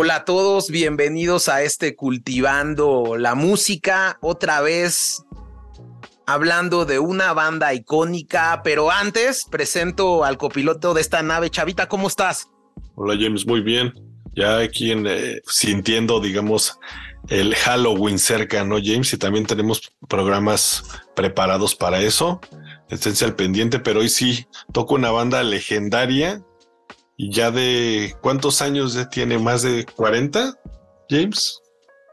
Hola a todos, bienvenidos a este Cultivando la Música, otra vez hablando de una banda icónica, pero antes presento al copiloto de esta nave. Chavita, ¿cómo estás? Hola James, muy bien. Ya aquí en, eh, sintiendo, digamos, el Halloween cerca, ¿no, James? Y también tenemos programas preparados para eso. Esténse al pendiente, pero hoy sí toco una banda legendaria y ya de cuántos años ya tiene, más de 40, James.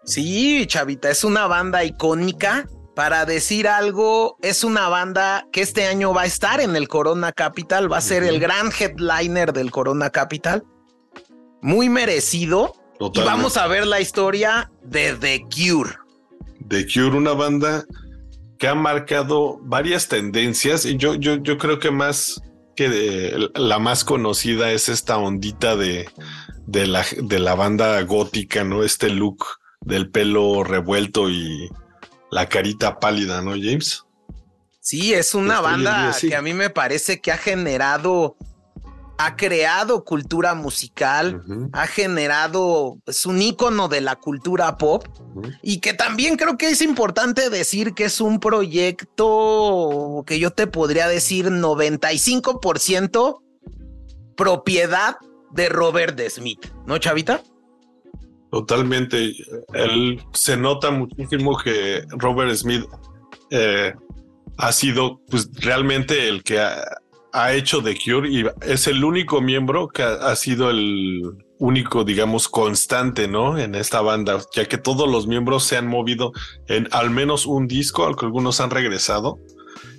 Sí, Chavita, es una banda icónica. Para decir algo, es una banda que este año va a estar en el Corona Capital, va a ser el gran headliner del Corona Capital. Muy merecido. Y vamos a ver la historia de The Cure. The Cure, una banda que ha marcado varias tendencias y yo, yo, yo creo que más que la más conocida es esta ondita de, de, la, de la banda gótica, ¿no? Este look del pelo revuelto y la carita pálida, ¿no, James? Sí, es una banda que a mí me parece que ha generado ha creado cultura musical, ha generado, es un ícono de la cultura pop y que también creo que es importante decir que es un proyecto que yo te podría decir 95% propiedad de Robert de Smith, ¿no, Chavita? Totalmente. Él se nota muchísimo que Robert Smith eh, ha sido pues realmente el que ha, ha hecho The Cure y es el único miembro que ha, sido el único, digamos, constante, ¿no? En esta banda, ya que todos los miembros se han movido en al menos un disco, al que algunos han regresado.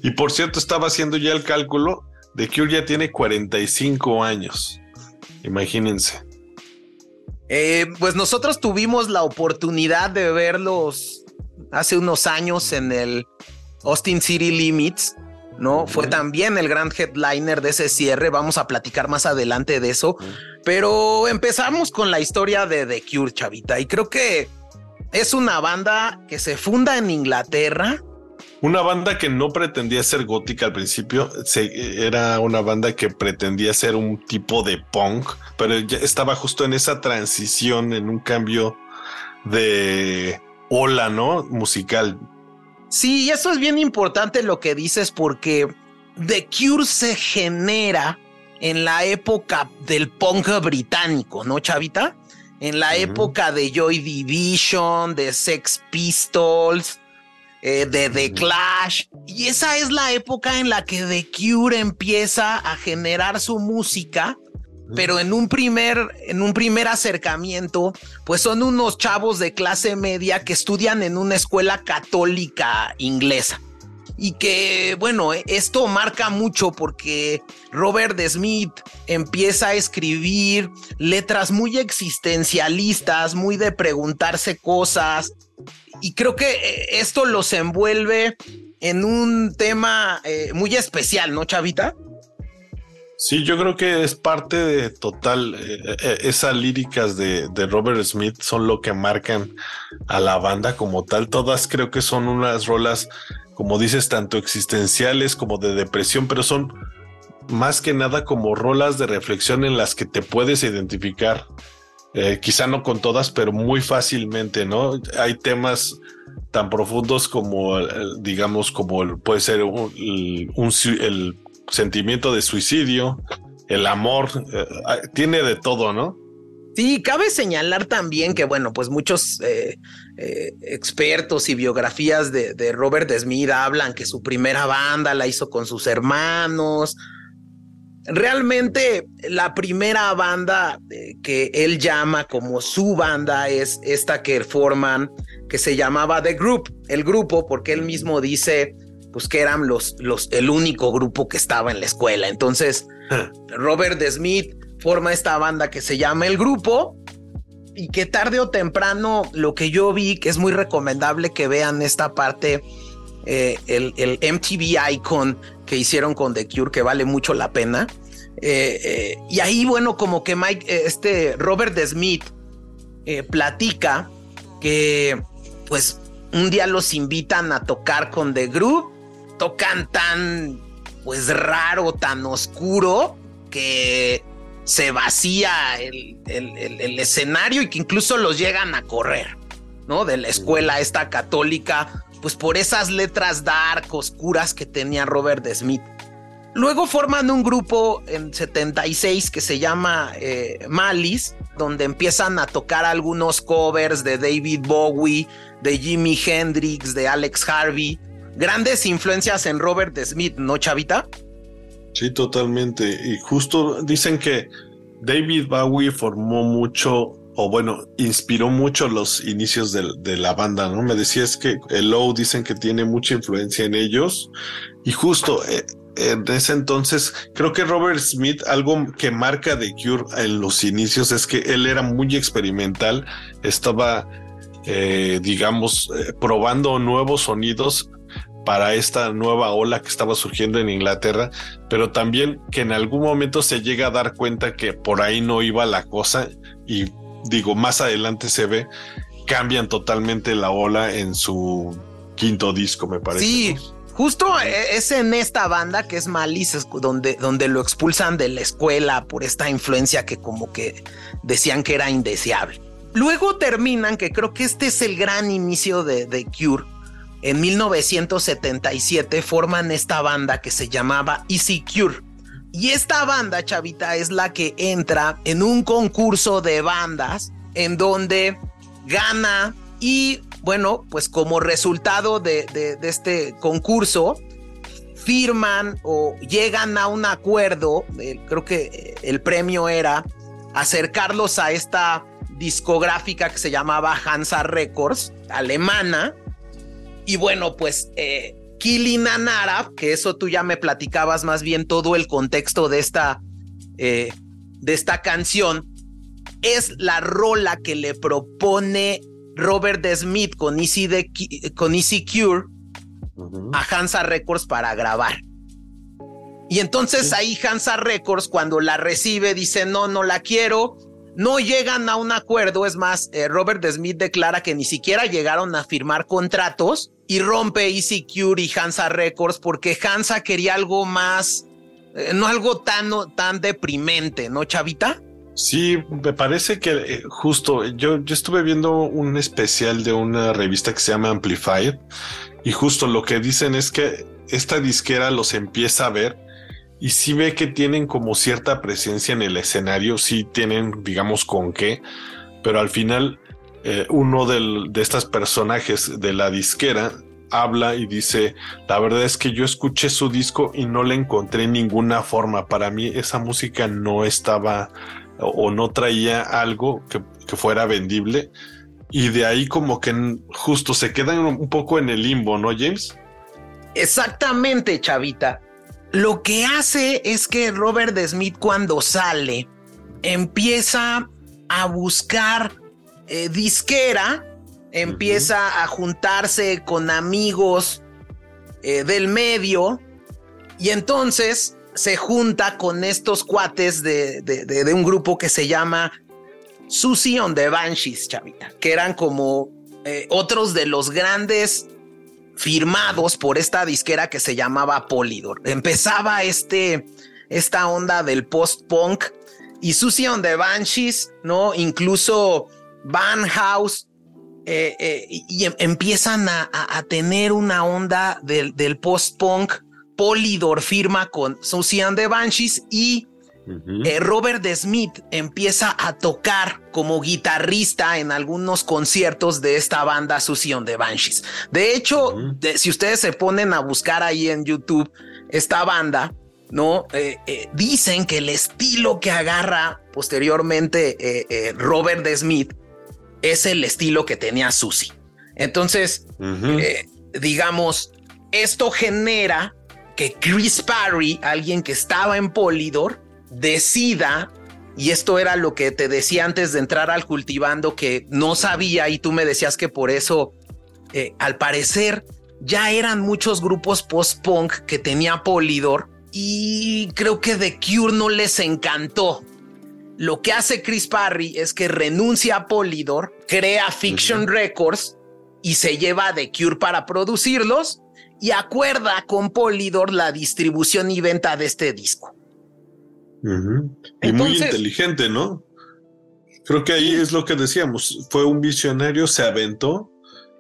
Y por cierto, estaba haciendo ya el cálculo, The Cure ya tiene 45 años. Imagínense. Eh, pues nosotros tuvimos la oportunidad de verlos hace unos años en el Austin City Limits ¿no? Fue también el gran headliner de ese cierre, vamos a platicar más adelante de eso, pero empezamos con la historia de The Cure, chavita, y creo que es una banda que se funda en Inglaterra. Una banda que no pretendía ser gótica al principio, era una banda que pretendía ser un tipo de punk, pero ya estaba justo en esa transición, en un cambio de ola, ¿no? Musical Sí, eso es bien importante lo que dices porque The Cure se genera en la época del punk británico, ¿no, Chavita? En la época de Joy Division, de Sex Pistols, eh, de The Clash. Y esa es la época en la que The Cure empieza a generar su música pero en un primer, en un primer acercamiento, pues son unos chavos de clase media que estudian en una escuela católica inglesa. Y que, bueno, esto marca mucho porque Robert Smith empieza a escribir letras muy existencialistas, muy de preguntarse cosas. Y creo que eh, esto los envuelve en un tema eh, muy especial, ¿no, Chavita? Sí, yo creo que es parte de total, eh, eh, esas líricas de, de, Robert Smith son lo que marcan a la banda como tal. Todas creo que son unas rolas, como dices, tanto existenciales como de depresión, pero son más que nada como rolas de reflexión en las que te puedes identificar. Eh, quizá no con todas, pero muy fácilmente, ¿no? Hay temas tan profundos como, digamos, como puede ser un, un el sentimiento de suicidio, el amor, eh, ah, tiene de todo, ¿no? Sí, cabe señalar también que, bueno, pues muchos eh, eh, expertos y biografías de, de, Robert Smith hablan que su primera banda la hizo con sus hermanos. Realmente la primera banda que él llama como su banda es esta que forman, que se llamaba The Group, el grupo, porque él mismo dice pues que eran los, los, el único grupo que estaba en la escuela. Entonces, ah. Robert Smith forma esta banda que se llama El Grupo y que tarde o temprano lo que yo vi, que es muy recomendable que vean esta parte, eh, el, el, MTV Icon que hicieron con The Cure, que vale mucho la pena. Eh, eh, y ahí, bueno, como que Mike, este Robert Smith platica que, pues, un día los invitan a tocar con The Group tocan tan, pues raro, tan oscuro, que se vacía el, el, escenario y que incluso los llegan a correr, ¿no? De la escuela esta católica, pues por esas letras dark, oscuras que tenía Robert Smith. Luego forman un grupo en 76 que se llama eh, Malice, donde empiezan a tocar algunos covers de David Bowie, de Jimi Hendrix, de Alex Harvey. Grandes influencias en Robert Smith, ¿no, Chavita? Sí, totalmente. Y justo dicen que David Bowie formó mucho, o bueno, inspiró mucho los inicios de, la banda, ¿no? Me decías que el Low dicen que tiene mucha influencia en ellos. Y justo eh, en ese entonces, creo que Robert Smith, algo que marca de Cure en los inicios es que él era muy experimental, estaba, eh, digamos, eh, probando nuevos sonidos para esta nueva ola que estaba surgiendo en Inglaterra, pero también que en algún momento se llega a dar cuenta que por ahí no iba la cosa y digo, más adelante se ve, cambian totalmente la ola en su quinto disco, me parece. Sí. Justo e, es en esta banda que es Malice, donde, donde lo expulsan de la escuela por esta influencia que como que decían que era indeseable. Luego terminan, que creo que este es el gran inicio de, de Cure, en 1977 forman esta banda que se llamaba Easy Cure. Y esta banda, chavita, es la que entra en un concurso de bandas en donde gana y bueno, pues como resultado de, este concurso, firman o llegan a un acuerdo, eh, creo que el premio era acercarlos a esta discográfica que se llamaba Hansa Records, alemana, y bueno, pues eh, Killing que eso tú ya me platicabas más bien todo el contexto de esta, eh, de esta canción, es la rola que le propone Robert de Smith con Easy, de, con Easy Cure a Hansa Records para grabar. Y entonces ahí Hansa Records cuando la recibe dice, no, no la quiero, no llegan a un acuerdo, es más, eh, Robert Smith declara que ni siquiera llegaron a firmar contratos y rompe Easy Cure y Hansa Records porque Hansa quería algo más, eh, no algo tan, tan deprimente, ¿no, Chavita? Sí, me parece que eh, justo yo, yo estuve viendo un especial de una revista que se llama Amplified y justo lo que dicen es que esta disquera los empieza a ver y sí ve que tienen como cierta presencia en el escenario, sí tienen, digamos, con qué, pero al final eh, uno de estos personajes de la disquera habla y dice, la verdad es que yo escuché su disco y no le encontré ninguna forma, para mí esa música no estaba o, no traía algo que, que fuera vendible y de ahí como que justo se quedan un poco en el limbo, ¿no, James? Exactamente, chavita. Lo que hace es que Robert Smith cuando sale empieza a buscar eh, disquera, empieza a juntarse con amigos eh, del medio y entonces se junta con estos cuates de, de, un grupo que se llama Susie on the Banshees, chavita, que eran como eh, otros de los grandes firmados por esta disquera que se llamaba Polydor. Empezaba este, esta onda del post-punk y Susie on the Banshees, ¿no? Incluso Van House, eh, eh, y, em, empiezan a, tener una onda del, del post-punk. Polydor firma con Susie on the Banshees y eh, Robert Smith empieza a tocar como guitarrista en algunos conciertos de esta banda Susion de Banshees. De hecho, si ustedes se ponen a buscar ahí en YouTube esta banda, ¿no? Eh, eh, dicen que el estilo que agarra posteriormente Robert Smith es el estilo que tenía Susie. Entonces, digamos, esto genera que Chris Parry, alguien que estaba en Polydor, decida, y esto era lo que te decía antes de entrar al cultivando, que no sabía y tú me decías que por eso, eh, al parecer, ya eran muchos grupos post-punk que tenía Polydor y creo que The Cure no les encantó. Lo que hace Chris Parry es que renuncia a Polydor, crea Fiction Records y se lleva a The Cure para producirlos y acuerda con Polydor la distribución y venta de este disco. Y muy inteligente, ¿no? Creo que ahí es lo que decíamos. Fue un visionario, se aventó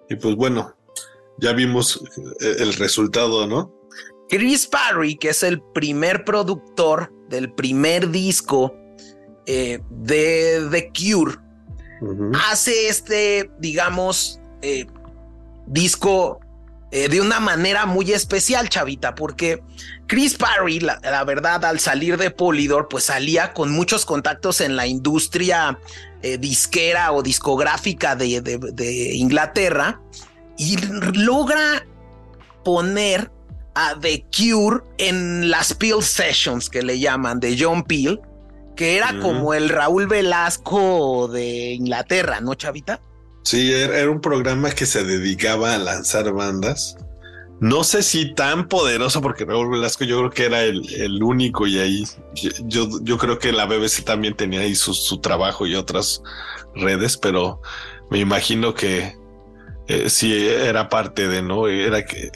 y pues bueno, ya vimos eh, el resultado, ¿no? Chris Parry, que es el primer productor del primer disco eh, de The Cure, hace este, digamos, eh, disco de una manera muy especial, chavita, porque Chris Parry, la, verdad, al salir de Polydor, pues salía con muchos contactos en la industria disquera o discográfica de Inglaterra y logra poner a The Cure en las Peel Sessions que le llaman de John Peel, que era como el Raúl Velasco de Inglaterra, ¿no, Chavita? Sí, era un programa que se dedicaba a lanzar bandas. No sé si tan poderoso, porque Raúl Velasco yo creo que era el, único y ahí yo, yo creo que la BBC también tenía ahí su, su trabajo y otras redes, pero me imagino que eh, si era parte de, ¿no? Era que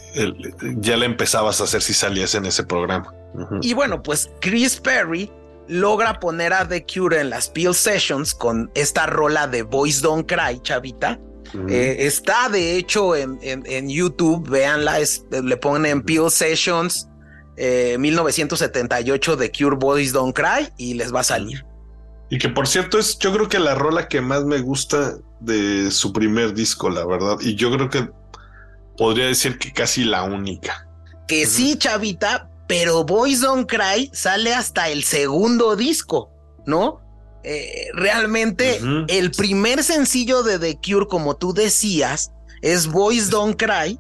ya le empezabas a hacer si salías en ese programa. Y bueno, pues Chris Perry logra poner a The Cure en las Peel Sessions con esta rola de Boys Don't Cry, chavita. Eh, está de hecho en, en, YouTube, véanla, le ponen Peel Sessions 1978 de Cure Boys Don't Cry y les va a salir. Y que por cierto es, yo creo que la rola que más me gusta de su primer disco, la verdad. Y yo creo que podría decir que casi la única. Que sí, chavita, pero Boys Don't Cry sale hasta el segundo disco, ¿no? Eh, realmente el primer sencillo de The Cure, como tú decías, es Boys Don't Cry,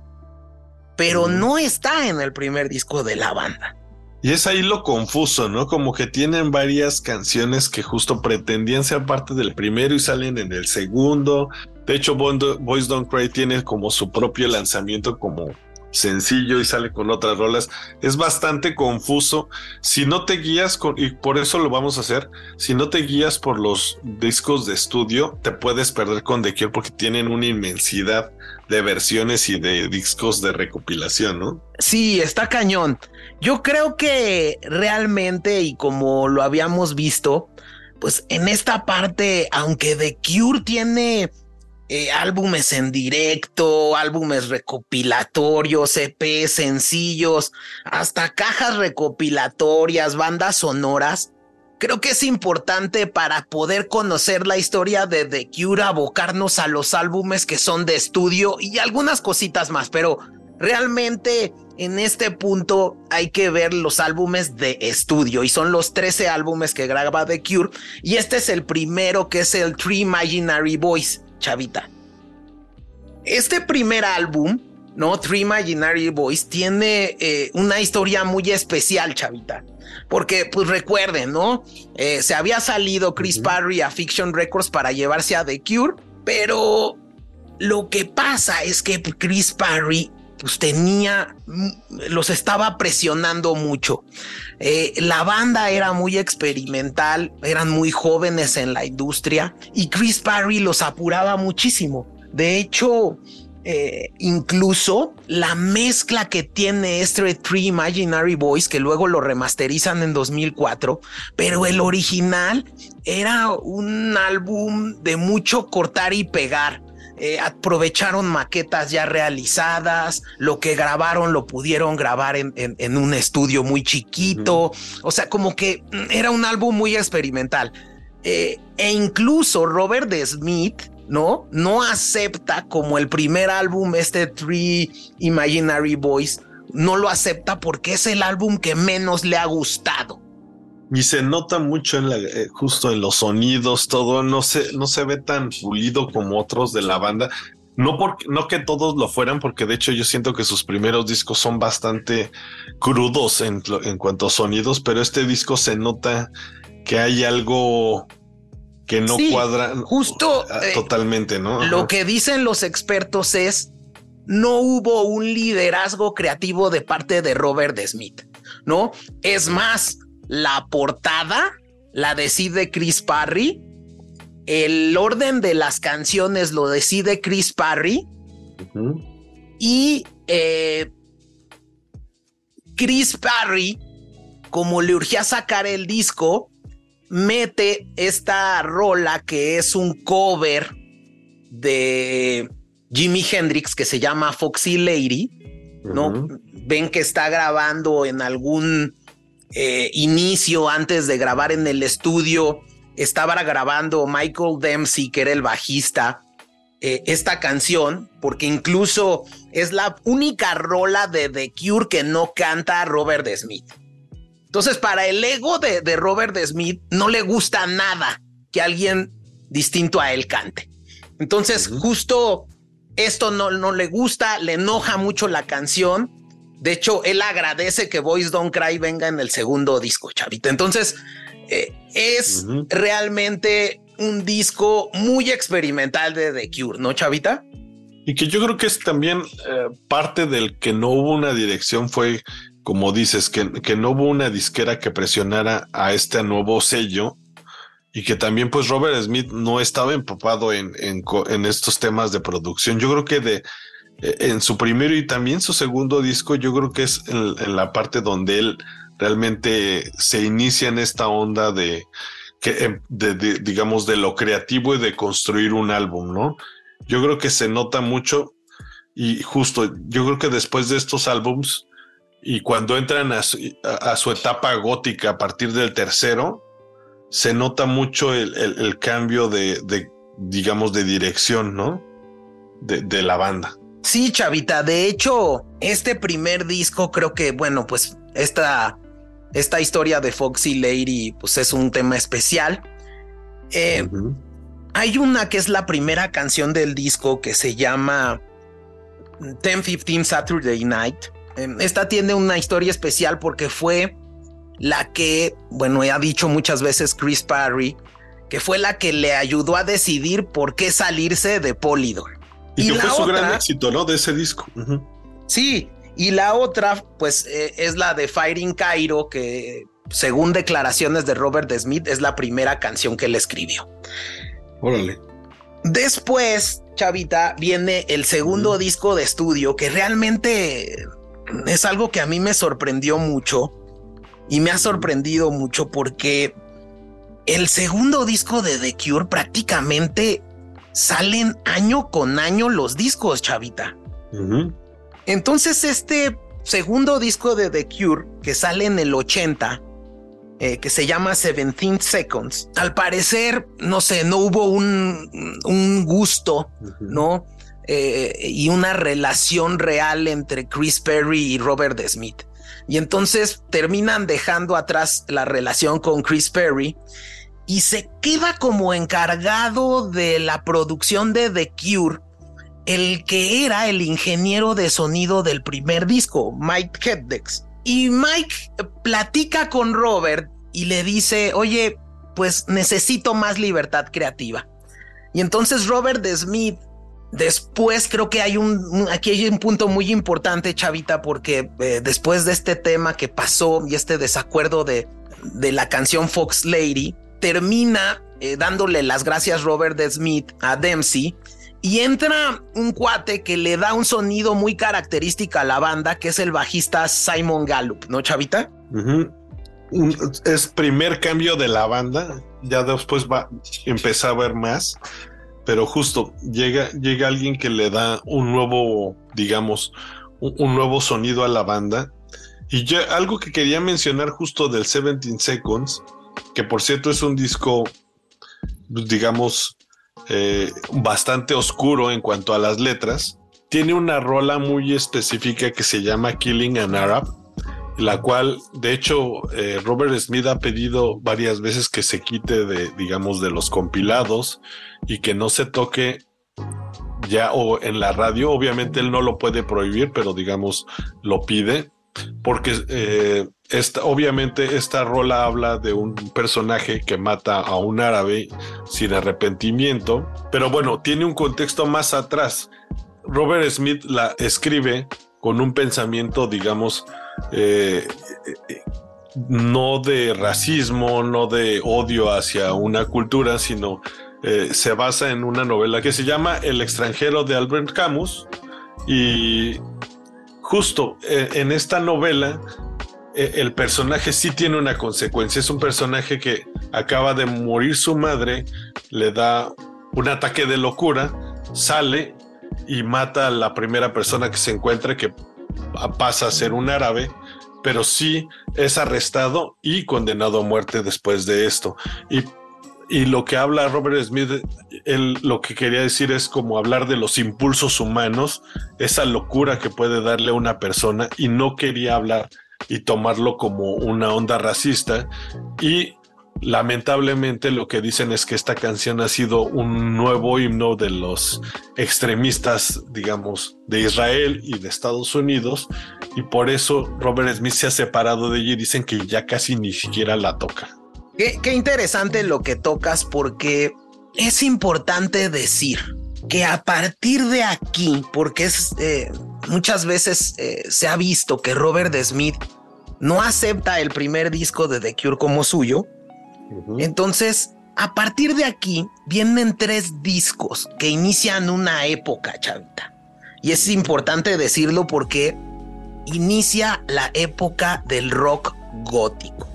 pero no está en el primer disco de la banda. Y es ahí lo confuso, ¿no? Como que tienen varias canciones que justo pretendían ser parte del primero y salen en el segundo. De hecho, Boys Don't Cry tiene como su propio lanzamiento como sencillo y sale con otras rolas. Es bastante confuso. Si no te guías con, y por eso lo vamos a hacer, si no te guías por los discos de estudio, te puedes perder con The Cure porque tienen una inmensidad de versiones y de discos de recopilación, ¿no? Sí, está cañón. Yo creo que realmente, y como lo habíamos visto, pues en esta parte, aunque The Cure tiene eh, álbumes en directo, álbumes recopilatorios, EP, sencillos, hasta cajas recopilatorias, bandas sonoras, creo que es importante para poder conocer la historia de The Cure, abocarnos a los álbumes que son de estudio y algunas cositas más, pero realmente en este punto hay que ver los álbumes de estudio y son los 13 álbumes que graba The Cure y este es el primero que es el Three Imaginary Boys, chavita. Este primer álbum, ¿no? Three Imaginary Boys tiene eh, una historia muy especial, chavita. Porque, pues recuerden, ¿no? Eh, se había salido Chris Parry a Fiction Records para llevarse a The Cure, pero lo que pasa es que Chris Parry pues tenía, mm, los estaba presionando mucho. Eh, la banda era muy experimental, eran muy jóvenes en la industria y Chris Parry los apuraba muchísimo. De hecho, eh, incluso la mezcla que tiene este Three Imaginary Boys, que luego lo remasterizan en 2004, pero el original era un álbum de mucho cortar y pegar. Eh, aprovecharon maquetas ya realizadas, lo que grabaron lo pudieron grabar en, en, un estudio muy chiquito, o sea, como que mm, era un álbum muy experimental. Eh, e incluso Robert Smith, ¿no? No acepta como el primer álbum, este Three Imaginary Boys, no lo acepta porque es el álbum que menos le ha gustado. Y se nota mucho en la, eh, justo en los sonidos, todo no se, no se ve tan pulido como otros de la banda. No, porque, no que todos lo fueran, porque de hecho yo siento que sus primeros discos son bastante crudos en, en cuanto a sonidos, pero este disco se nota que hay algo que no cuadra justo eh, totalmente, ¿no? Lo que dicen los expertos es no hubo un liderazgo creativo de parte de Robert Smith, ¿no? Es más, la portada la decide Chris Parry. El orden de las canciones lo decide Chris Parry. Y eh, Chris Parry como le urgía sacar el disco, mete esta rola que es un cover de Jimi Hendrix que se llama Foxy Lady, ¿no? Ven que está grabando en algún eh, inicio antes de grabar en el estudio, estaba grabando Michael Dempsey, que era el bajista, eh, esta canción, porque incluso es la única rola de The Cure que no canta Robert Smith. Entonces, para el ego de, Robert Smith, no le gusta nada que alguien distinto a él cante. Entonces, justo esto no, no le gusta, le enoja mucho la canción. De hecho, él agradece que Boys Don't Cry venga en el segundo disco, chavita. Entonces, eh, es realmente un disco muy experimental de The Cure, ¿no, Chavita? Y que yo creo que es también eh, parte del que no hubo una dirección fue, como dices, que, que, no hubo una disquera que presionara a este nuevo sello y que también pues Robert Smith no estaba empapado en, en, estos temas de producción. Yo creo que de en su primero y también su segundo disco, yo creo que es en la parte donde él realmente se inicia en esta onda em, de, digamos, de lo creativo y de construir un álbum, ¿no? Yo creo que se nota mucho y justo, yo creo que después de estos álbums y cuando entran a su, etapa gótica a partir del tercero, se nota mucho el, cambio de, digamos, de dirección, ¿no? De la banda. Sí, Chavita, de hecho, este primer disco creo que, bueno, pues esta esta historia de Foxy Lady, pues es un tema especial. Eh, hay una que es la primera canción del disco que se llama 1015 Saturday Night. Em, esta tiene una historia especial porque fue la que, bueno, ha dicho muchas veces Chris Parry, que fue la que le ayudó a decidir por qué salirse de Polydor. Y, que fue su gran éxito, ¿no? De ese disco. Sí, y la otra, pues, eh, es la de Fighting Cairo, que según declaraciones de Robert Smith, es la primera canción que él escribió. Órale. Después, Chavita, viene el segundo disco de estudio, que realmente es algo que a mí me sorprendió mucho y me ha sorprendido mucho porque el segundo disco de The Cure prácticamente salen año con año los discos, Chavita. Entonces este segundo disco de The Cure, que sale en el 80, eh, que se llama 17 Seconds, al parecer, no sé, no hubo un, gusto, ¿no? Eh, y una relación real entre Chris Perry y Robert Smith. Y entonces terminan dejando atrás la relación con Chris Perry y se queda como encargado de la producción de The Cure el que era el ingeniero de sonido del primer disco, Mike Heddex. Y Mike platica con Robert y le dice, oye, pues necesito más libertad creativa. Y entonces Robert Smith, después creo que hay un, aquí hay un punto muy importante, Chavita, porque eh, después de este tema que pasó y este desacuerdo de, de la canción Fox Lady, termina eh, dándole las gracias Robert Smith a Dempsey y entra un cuate que le da un sonido muy característico a la banda, que es el bajista Simon Gallup, ¿no, Chavita? Es primer cambio de la banda, ya después va a empezar a ver más, pero justo llega, llega alguien que le da un nuevo, digamos, un, nuevo sonido a la banda. Y ya algo que quería mencionar justo del 17 Seconds, que por cierto es un disco, digamos, eh, bastante oscuro en cuanto a las letras. Tiene una rola muy específica que se llama Killing an Arab, la cual, de hecho, eh, Robert Smith ha pedido varias veces que se quite de, digamos, de los compilados y que no se toque ya o en la radio. Obviamente él no lo puede prohibir, pero digamos, lo pide porque eh, esta, obviamente esta rola habla de un personaje que mata a un árabe sin arrepentimiento, pero bueno, tiene un contexto más atrás. Robert Smith la escribe con un pensamiento, digamos, eh, no de racismo, no de odio hacia una cultura, sino eh, se basa en una novela que se llama El extranjero de Albert Camus y justo en esta novela eh, el personaje sí tiene una consecuencia. Es un personaje que acaba de morir su madre, le da un ataque de locura, sale y mata a la primera persona que se encuentra, que pasa a ser un árabe, pero sí es arrestado y condenado a muerte después de esto. Y, y lo que habla Robert Smith, él lo que quería decir es como hablar de los impulsos humanos, esa locura que puede darle a una persona y no quería hablar y tomarlo como una onda racista y lamentablemente lo que dicen es que esta canción ha sido un nuevo himno de los extremistas, digamos, de Israel y de Estados Unidos y por eso Robert Smith se ha separado de ella y dicen que ya casi ni siquiera la toca. Qué, interesante lo que tocas porque es importante decir que a partir de aquí, porque es eh, muchas veces eh, se ha visto que Robert Smith no acepta el primer disco de The Cure como suyo. Entonces, a partir de aquí vienen tres discos que inician una época, chavita. Y es importante decirlo porque inicia la época del rock gótico.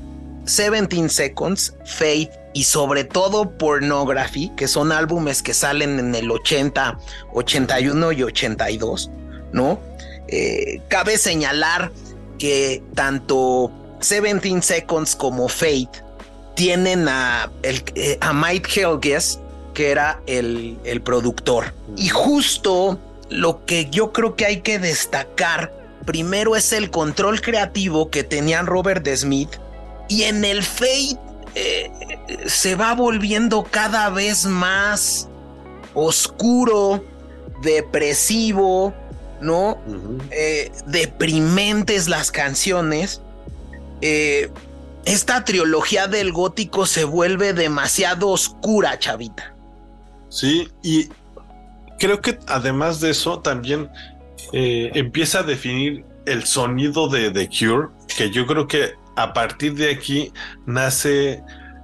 17 Seconds, Faith y sobre todo Pornography, que son álbumes que salen en el 80, 81 y 82, ¿no? Eh, cabe señalar que tanto 17 Seconds como Fate tienen a, el, eh, a Mike Helges, que era el, el productor. Y justo lo que yo creo que hay que destacar primero es el control creativo que tenían Robert Smith y en el Fate eh, se va volviendo cada vez más oscuro, depresivo, ¿no? Eh, deprimentes las canciones. Eh, esta trilogía del gótico se vuelve demasiado oscura, chavita. Sí, y creo que además de eso también eh, empieza a definir el sonido de The Cure, que yo creo que a partir de aquí nace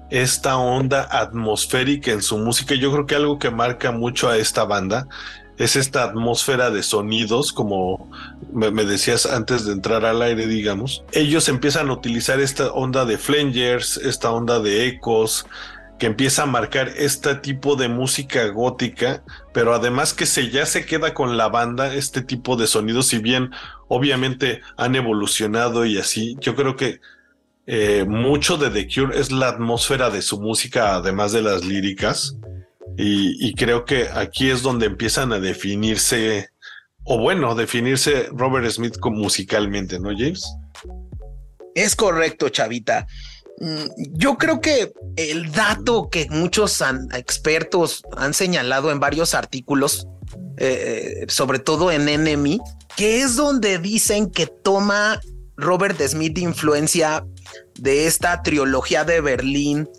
esta onda atmosférica en su música. Yo creo que algo que marca mucho a esta banda es esta atmósfera de sonidos, como me, decías antes de entrar al aire, digamos. Ellos empiezan a utilizar esta onda de flangers, esta onda de ecos, que empieza a marcar este tipo de música gótica, pero además que se ya se queda con la banda este tipo de sonidos, si bien obviamente han evolucionado y así, yo creo que eh, mucho de The Cure es la atmósfera de su música, además de las líricas. Y, creo que aquí es donde empiezan a definirse, o bueno, definirse Robert Smith musicalmente, ¿no, James? Es correcto, Chavita. Mm, yo creo que el dato que muchos expertos han señalado en varios artículos, eh, sobre todo en Enemy, que es donde dicen que toma Robert Smith influencia de esta trilogía de Berlín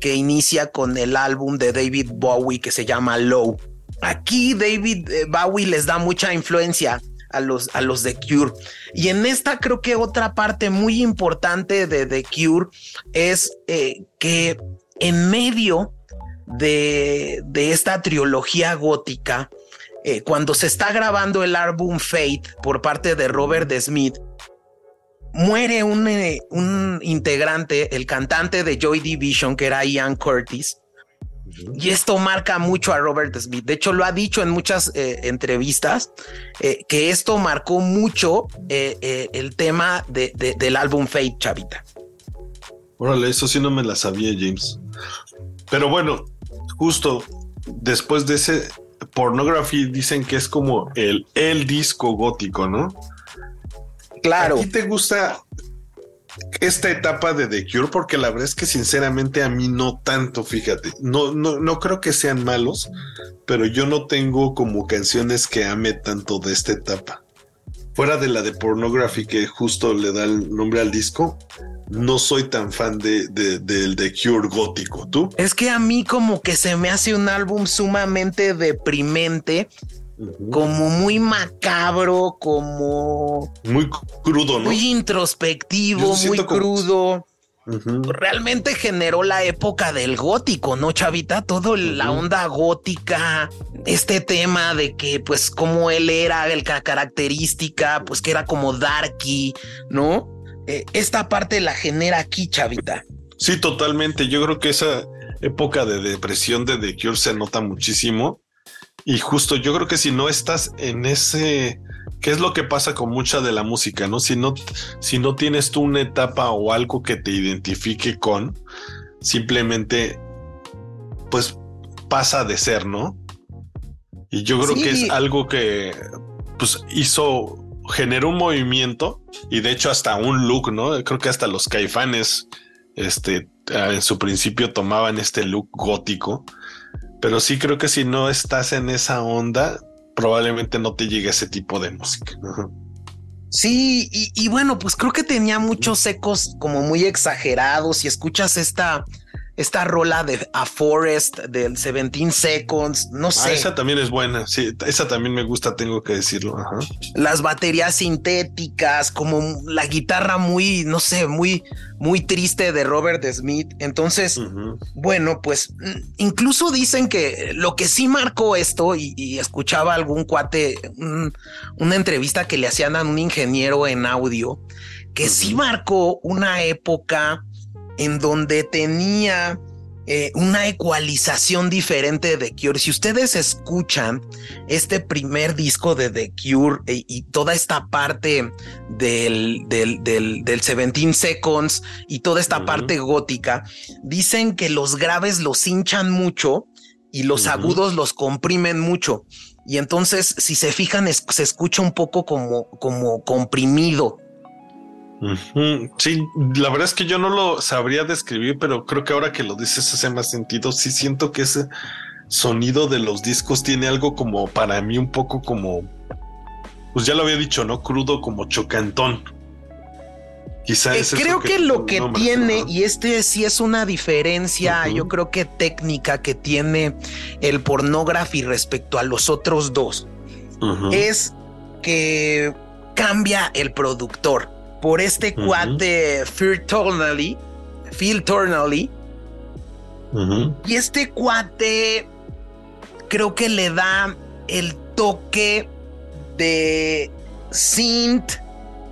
que inicia con el álbum de David Bowie que se llama Low. Aquí David eh, Bowie les da mucha influencia a los, a los de Cure. Y en esta creo que otra parte muy importante de The Cure es eh, que en medio de, de esta trilogía gótica, eh, cuando se está grabando el álbum Fate por parte de Robert Smith, muere un, eh, un integrante, el cantante de Joy Division, que era Ian Curtis. Y esto marca mucho a Robert Smith. De hecho, lo ha dicho en muchas eh, entrevistas eh, que esto marcó mucho el tema de, del álbum Fate, Chavita. Órale, eso sí no me la sabía, James. Pero bueno, justo después de ese pornography dicen que es como el, el disco gótico, ¿no? Claro. ¿A ti te gusta esta etapa de The Cure? Porque la verdad es que sinceramente a mí no tanto, fíjate. No, no, no creo que sean malos, pero yo no tengo como canciones que ame tanto de esta etapa. Fuera de la de Pornography, que justo le da el nombre al disco, no soy tan fan de, del de, Cure gótico. ¿Tú? Es que a mí como que se me hace un álbum sumamente deprimente como muy macabro, como muy crudo, ¿no? Muy introspectivo, muy crudo. Realmente generó la época del gótico, ¿no, Chavita? Todo la onda gótica, este tema de que, pues, como él era, el característica, pues que era como darky, ¿no? eh, esta parte la genera aquí, Chavita. Sí, totalmente. Yo creo que esa época de depresión de The Cure se nota muchísimo. Y justo yo creo que si no estás en ese, ¿qué es lo que pasa con mucha de la música? No, si no, si no tienes tú una etapa o algo que te identifique con, simplemente, pues pasa de ser, ¿no? Y yo creo que es algo que, pues hizo, generó un movimiento y de hecho hasta un look, ¿no? Creo que hasta los caifanes este, en su principio tomaban este look gótico, pero sí creo que si no estás en esa onda, probablemente no te llegue ese tipo de música. Sí, y, bueno, pues creo que tenía muchos ecos como muy exagerados. y escuchas esta, esta rola de A Forest del 17 Seconds, no ah, sé. esa también es buena, sí, esa también me gusta, tengo que decirlo. Las baterías sintéticas, como la guitarra muy, no sé, muy, muy triste de Robert Smith. Entonces, bueno, pues mm, incluso dicen que lo que sí marcó esto, y, escuchaba algún cuate, una entrevista que le hacían a un ingeniero en audio, que sí marcó una época en donde tenía eh, una ecualización diferente de The Cure. Si ustedes escuchan este primer disco de The Cure eh, y toda esta parte del, del, del, 17 Seconds y toda esta parte gótica, dicen que los graves los hinchan mucho y los agudos los comprimen mucho. Y entonces, si se fijan, se escucha un poco como, como comprimido Sí, la verdad es que yo no lo sabría describir, pero creo que ahora que lo dices hace más sentido. Sí siento que ese sonido de los discos tiene algo como para mí un poco como, pues ya lo había dicho, ¿no? Crudo como chocantón. Quizá eh, creo que, lo que tiene, y este sí es una diferencia, yo creo que técnica que tiene el pornography respecto a los otros dos, es que cambia el productor por este cuate Phil Turnley, Phil Turnley. Y este cuate creo que le da el toque de synth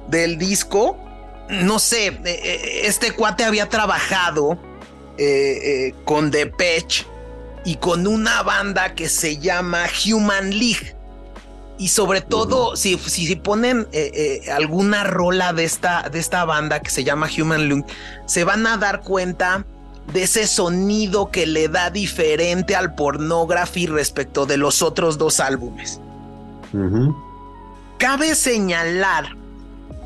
del disco. No sé, eh, eh, este cuate había trabajado eh, con Depeche y con una banda que se llama Human League. Y sobre todo, si, si, ponen eh, eh, alguna rola de esta, de esta banda que se llama Human Lung, se van a dar cuenta de ese sonido que le da diferente al pornography respecto de los otros dos álbumes. Cabe señalar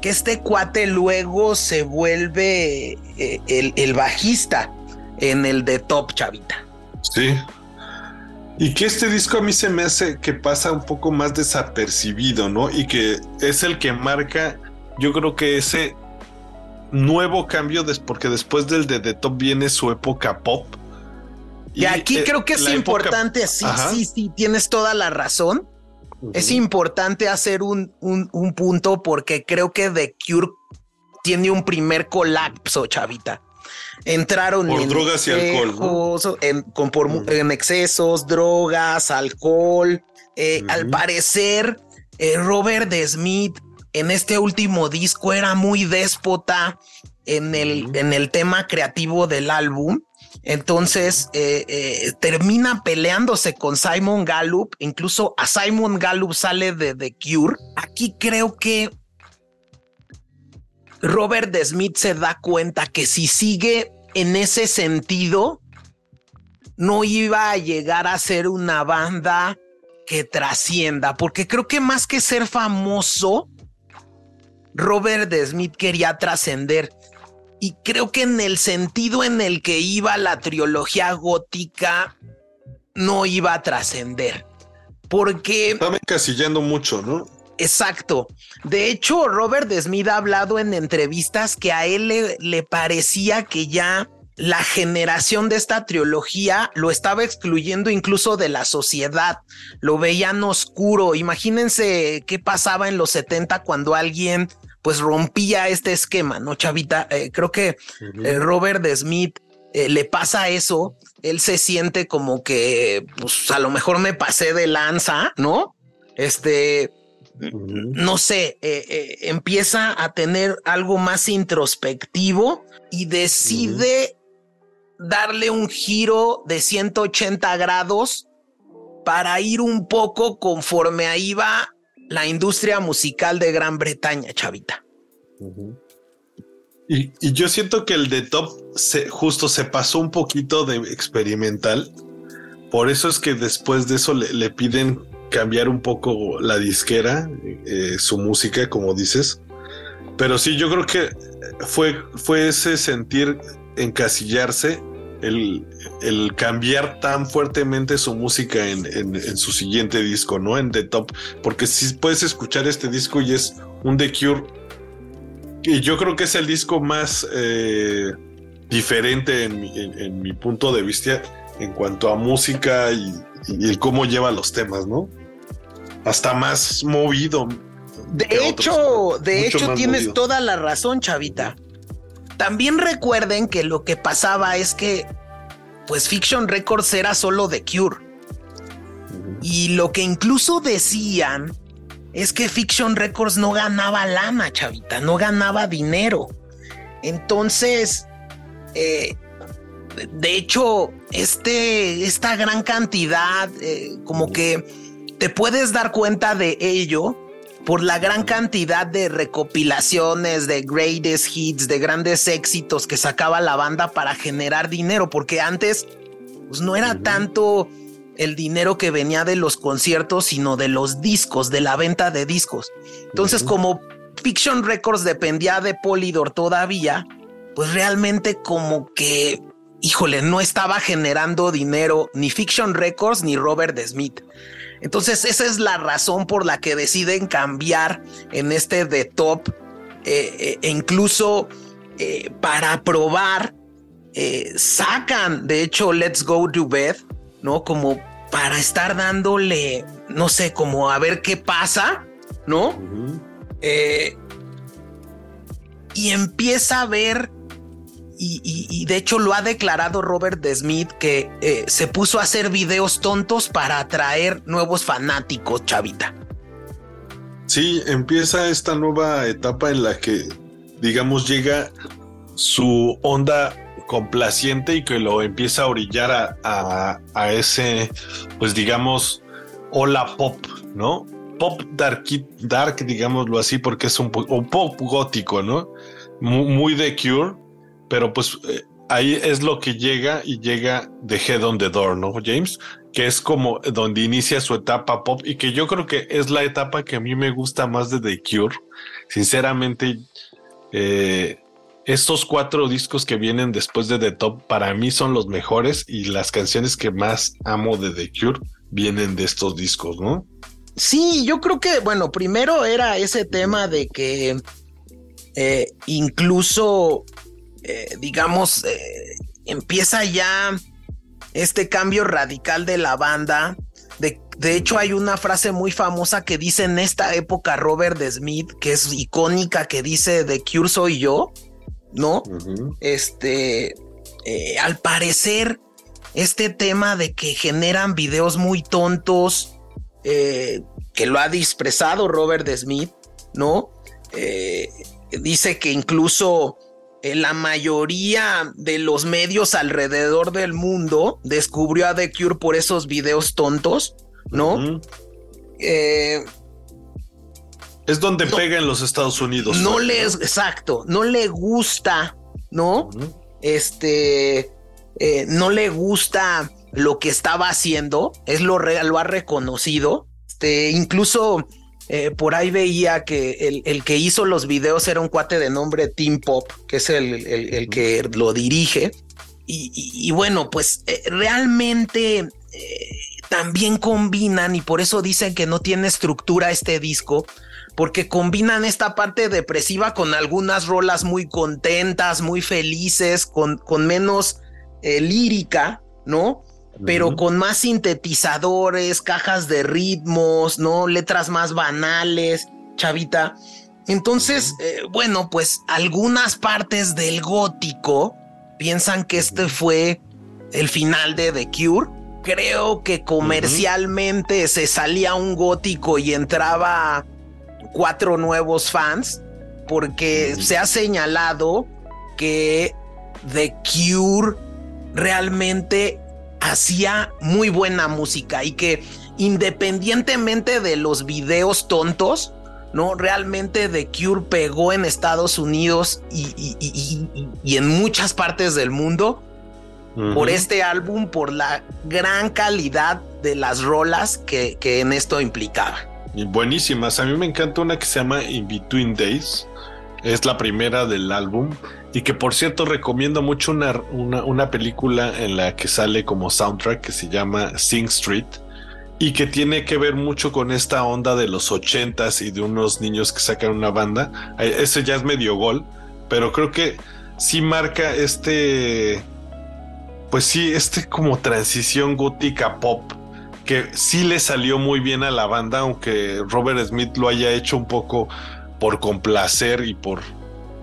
que este cuate luego se vuelve eh, el, el, bajista en el de Top Chavita. Sí. Y que este disco a mí se me hace que pasa un poco más desapercibido, ¿no? Y que es el que marca, yo creo que ese nuevo cambio, porque después del de The Top viene su época pop. Y, aquí eh, creo que es importante, sí, sí, sí, tienes toda la razón. Es importante hacer un, un, un punto porque creo que The Cure tiene un primer colapso, chavita entraron en drogas y alcohol, en, con, por, en excesos, drogas, alcohol. Eh, al parecer, eh, Robert Smith en este último disco era muy déspota en el, en el tema creativo del álbum. Entonces eh, termina peleándose con Simon Gallup. Incluso a Simon Gallup sale de The Cure. Aquí creo que Robert Smith se da cuenta que si sigue en ese sentido, no iba a llegar a ser una banda que trascienda, porque creo que más que ser famoso, Robert Smith quería trascender. Y creo que en el sentido en el que iba la trilogía gótica, no iba a trascender. Porque... Estaba encasillando mucho, ¿no? Exacto. De hecho, Robert Smith ha hablado en entrevistas que a él le, parecía que ya la generación de esta trilogía lo estaba excluyendo incluso de la sociedad, lo veían oscuro. Imagínense qué pasaba en los 70 cuando alguien pues rompía este esquema, ¿no, Chavita? Eh, creo que eh, Robert Smith eh, le pasa eso, él se siente como que pues a lo mejor me pasé de lanza, ¿no? Este, no sé, eh, eh, empieza a tener algo más introspectivo y decide darle un giro de 180 grados para ir un poco conforme ahí va la industria musical de Gran Bretaña, chavita. y, yo siento que el de Top se, justo se pasó un poquito de experimental. Por eso es que después de eso le, piden cambiar un poco la disquera, eh, su música, como dices. Pero sí, yo creo que fue, fue ese sentir encasillarse el, cambiar tan fuertemente su música en, su siguiente disco, ¿no? En The Top, porque si puedes escuchar este disco y es un The Cure, y yo creo que es el disco más eh, diferente en, mi punto de vista en cuanto a música y, y, cómo lleva los temas, ¿no? Hasta más movido. De hecho, de hecho tienes toda la razón, chavita. También recuerden que lo que pasaba es que, pues Fiction Records era solo de Cure. Y lo que incluso decían es que Fiction Records no ganaba lana, chavita, no ganaba dinero. Entonces, eh, de hecho, este, esta gran cantidad, eh, como que te puedes dar cuenta de ello por la gran cantidad de recopilaciones, de greatest hits, de grandes éxitos que sacaba la banda para generar dinero, porque antes pues, no era tanto el dinero que venía de los conciertos, sino de los discos, de la venta de discos. Entonces, como Fiction Records dependía de Polydor todavía, pues realmente como que, híjole, no estaba generando dinero ni Fiction Records ni Robert Smith. Entonces, esa es la razón por la que deciden cambiar en este de top eh, eh, e incluso eh, para probar, sacan, de hecho, Let's Go to Bed, ¿no? Como para estar dándole, no sé, como a ver qué pasa, ¿no? y empieza a ver y, de hecho lo ha declarado Robert Smith que eh, se puso a hacer videos tontos para atraer nuevos fanáticos, chavita. Sí, empieza esta nueva etapa en la que, digamos, llega su onda complaciente y que lo empieza a orillar a, ese, pues digamos, hola pop, ¿no? Pop dark, dark, digámoslo así, porque es un, pop gótico, ¿no? Muy de Cure, pero pues eh, ahí es lo que llega y llega de Head on the Door, ¿no, James? Que es como donde inicia su etapa pop y que yo creo que es la etapa que a mí me gusta más de The Cure. Sinceramente, eh, estos cuatro discos que vienen después de The Top para mí son los mejores y las canciones que más amo de The Cure vienen de estos discos, ¿no? Sí, yo creo que, bueno, primero era ese tema de que eh, incluso eh, digamos, eh, empieza ya este cambio radical de la banda. De, de, hecho, hay una frase muy famosa que dice en esta época Robert Smith, que es icónica, que dice de Cure soy yo, ¿no? Este, eh, al parecer, este tema de que generan videos muy tontos, que lo ha expresado Robert Smith, ¿no? dice que incluso eh, la mayoría de los medios alrededor del mundo descubrió a The Cure por esos videos tontos, ¿no? Eh, es donde pega en los Estados Unidos. No le exacto, no le gusta, ¿no? Este, eh, no le gusta lo que estaba haciendo, es lo real, lo ha reconocido. Este, incluso eh, por ahí veía que el, que hizo los videos era un cuate de nombre Tim Pop, que es el, que lo dirige. Y, bueno, pues eh, realmente eh, también combinan, y por eso dicen que no tiene estructura este disco, porque combinan esta parte depresiva con algunas rolas muy contentas, muy felices, con, con menos lírica, ¿no? Pero con más sintetizadores, cajas de ritmos, ¿no? Letras más banales, chavita. Entonces, eh, bueno, pues algunas partes del gótico piensan que este fue el final de The Cure. Creo que comercialmente se salía un gótico y entraba cuatro nuevos fans porque se ha señalado que The Cure realmente hacía muy buena música y que independientemente de los videos tontos, ¿no? Realmente The Cure pegó en Estados Unidos y, en muchas partes del mundo por este álbum, por la gran calidad de las rolas que, que en esto implicaba. Buenísimas. A mí me encanta una que se llama In Between Days. Es la primera del álbum. Y que por cierto recomiendo mucho una, una, película en la que sale como soundtrack que se llama Sing Street y que tiene que ver mucho con esta onda de los ochentas y de unos niños que sacan una banda. Ese ya es medio gol, pero creo que sí marca este, pues sí, este como transición gótica pop que sí le salió muy bien a la banda, aunque Robert Smith lo haya hecho un poco por complacer y por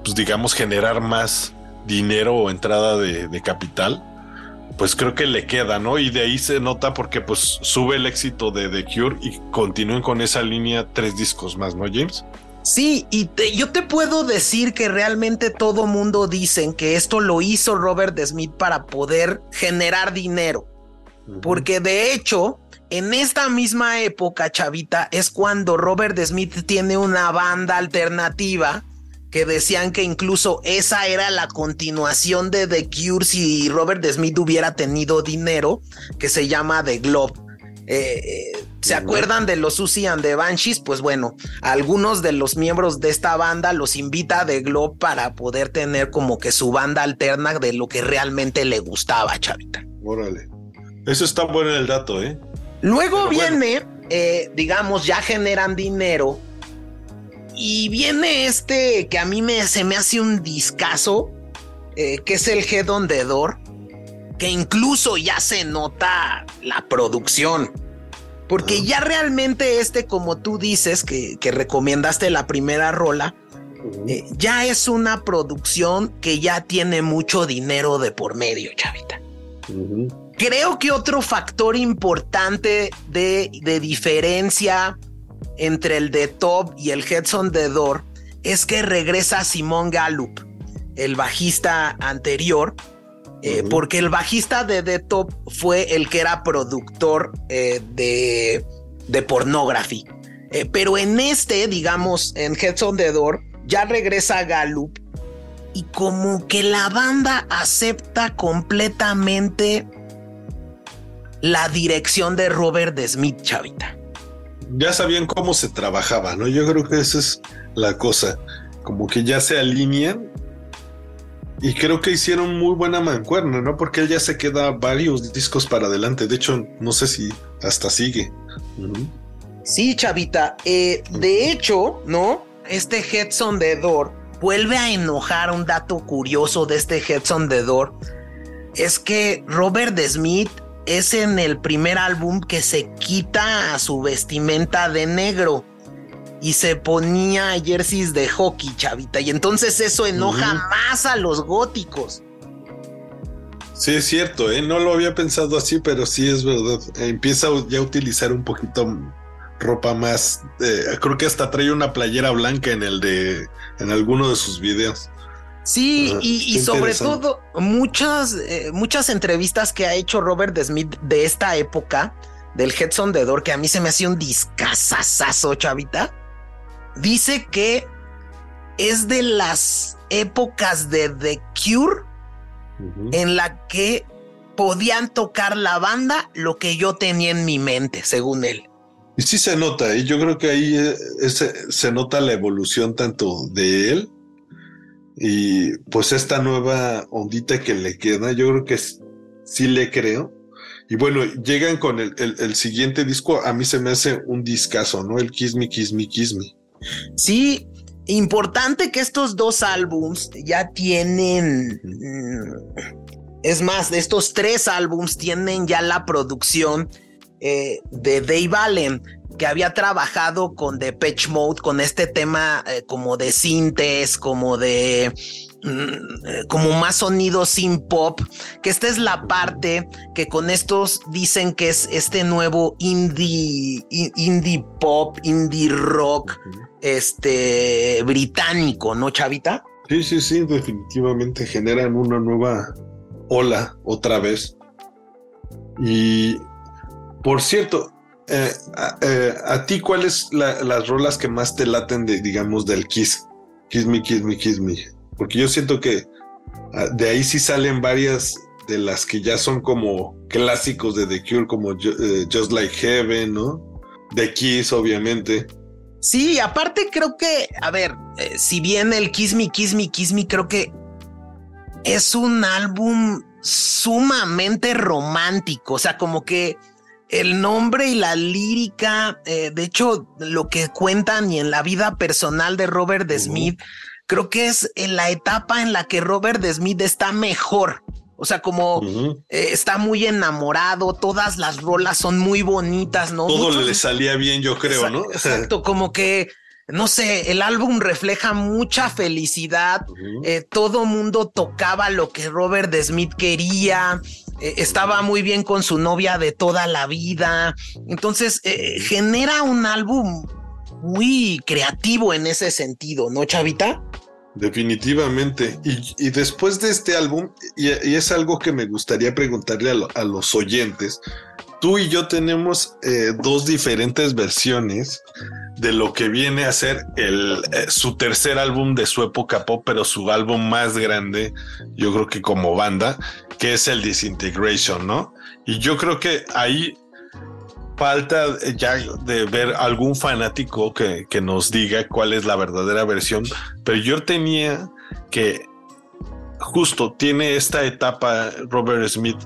pues digamos, generar más dinero o entrada de, capital, pues creo que le queda, ¿no? Y de ahí se nota porque pues sube el éxito de The Cure y continúen con esa línea tres discos más, ¿no, James? Sí, y yo te puedo decir que realmente todo mundo dicen que esto lo hizo Robert Smith para poder generar dinero. Porque de hecho, en esta misma época, Chavita, es cuando Robert Smith tiene una banda alternativa que decían que incluso esa era la continuación de The Cure si Robert Smith hubiera tenido dinero, que se llama The Globe. Eh, eh, ¿Se acuerdan de los Susie and the Banshees? Pues bueno, algunos de los miembros de esta banda los invita a The Globe para poder tener como que su banda alterna de lo que realmente le gustaba, Chavita. Órale. Eso está bueno el dato, ¿eh? Luego viene, eh, digamos, ya generan dinero y viene este que a mí me, se me hace un discazo, eh, que es el Head on the Door, que incluso ya se nota la producción. Porque ya realmente este, como tú dices, que, recomendaste la primera rola, eh, ya es una producción que ya tiene mucho dinero de por medio, chavita. Creo que otro factor importante de, de diferencia entre el de Top y el Headson de Door es que regresa Simón Gallup, el bajista anterior, eh, porque el bajista de The Top fue el que era productor eh, de, de Pornography. Eh, pero en este, digamos, en Headson the Door, ya regresa Gallup y como que la banda acepta completamente la dirección de Robert Smith, chavita ya sabían cómo se trabajaba, ¿no? Yo creo que esa es la cosa, como que ya se alinean y creo que hicieron muy buena mancuerna, ¿no? Porque él ya se queda varios discos para adelante, de hecho, no sé si hasta sigue. Sí, chavita, eh, de hecho, ¿no? Este Headson de Door vuelve a enojar un dato curioso de este Headson de Door. Es que Robert Smith es en el primer álbum que se quita su vestimenta de negro y se ponía jerseys de hockey, chavita. Y entonces eso enoja más a los góticos. Sí, es cierto, ¿eh? no lo había pensado así, pero sí es verdad. Empieza ya a utilizar un poquito ropa más. Eh, creo que hasta trae una playera blanca en el de. en alguno de sus videos. Sí, y, sobre todo muchas, eh, muchas entrevistas que ha hecho Robert Smith de esta época, del Headson de Door, que a mí se me hacía un discazazazo, chavita. Dice que es de las épocas de The Cure en la que podían tocar la banda lo que yo tenía en mi mente, según él. Y sí se nota, y yo creo que ahí eh, se nota la evolución tanto de él y pues esta nueva ondita que le queda, yo creo que sí le creo. Y bueno, llegan con el, siguiente disco, a mí se me hace un discazo, ¿no? El Kiss Me, Kiss Me, Kiss Me. Sí, importante que estos dos álbums ya tienen... Mm, es más, estos tres álbums tienen ya la producción eh, de Dave Allen que había trabajado con Depeche Mode, con este tema eh, como de sintes, como de mm, eh, como más sonido sin pop, que esta es la parte que con estos dicen que es este nuevo indie, indie pop, indie rock, este británico, ¿no, Chavita? Sí, sí, sí, definitivamente generan una nueva ola otra vez. Y por cierto, eh, eh, a, ti, ¿cuáles las rolas que más te laten de, digamos, del Kiss? Kiss Me, Kiss Me, Kiss Me. Porque yo siento que ah, de ahí sí salen varias de las que ya son como clásicos de The Cure, como eh, Just Like Heaven, ¿no? The Kiss, obviamente. Sí, aparte creo que, a ver, si bien el Kiss Me, Kiss Me, Kiss Me, creo que es un álbum sumamente romántico, o sea, como que el nombre y la lírica, eh, de hecho, lo que cuentan y en la vida personal de Robert Smith, creo que es en la etapa en la que Robert Smith está mejor. O sea, como eh, está muy enamorado, todas las rolas son muy bonitas, ¿no? Todo le salía bien, yo creo, ¿no? Exacto, como que no sé, el álbum refleja mucha felicidad. Eh, todo mundo tocaba lo que Robert Smith quería. Eh, estaba muy bien con su novia de toda la vida. Entonces, eh, genera un álbum muy creativo en ese sentido, ¿no, Chavita? Definitivamente. Y, después de este álbum, y, es algo que me gustaría preguntarle a, los oyentes, tú y yo tenemos dos diferentes versiones de lo que viene a ser el, eh, su tercer álbum de su época pop, pero su álbum más grande, yo creo que como banda, que es el Disintegration, ¿no? Y yo creo que ahí falta ya de ver algún fanático que, que nos diga cuál es la verdadera versión, pero yo tenía que justo tiene esta etapa Robert Smith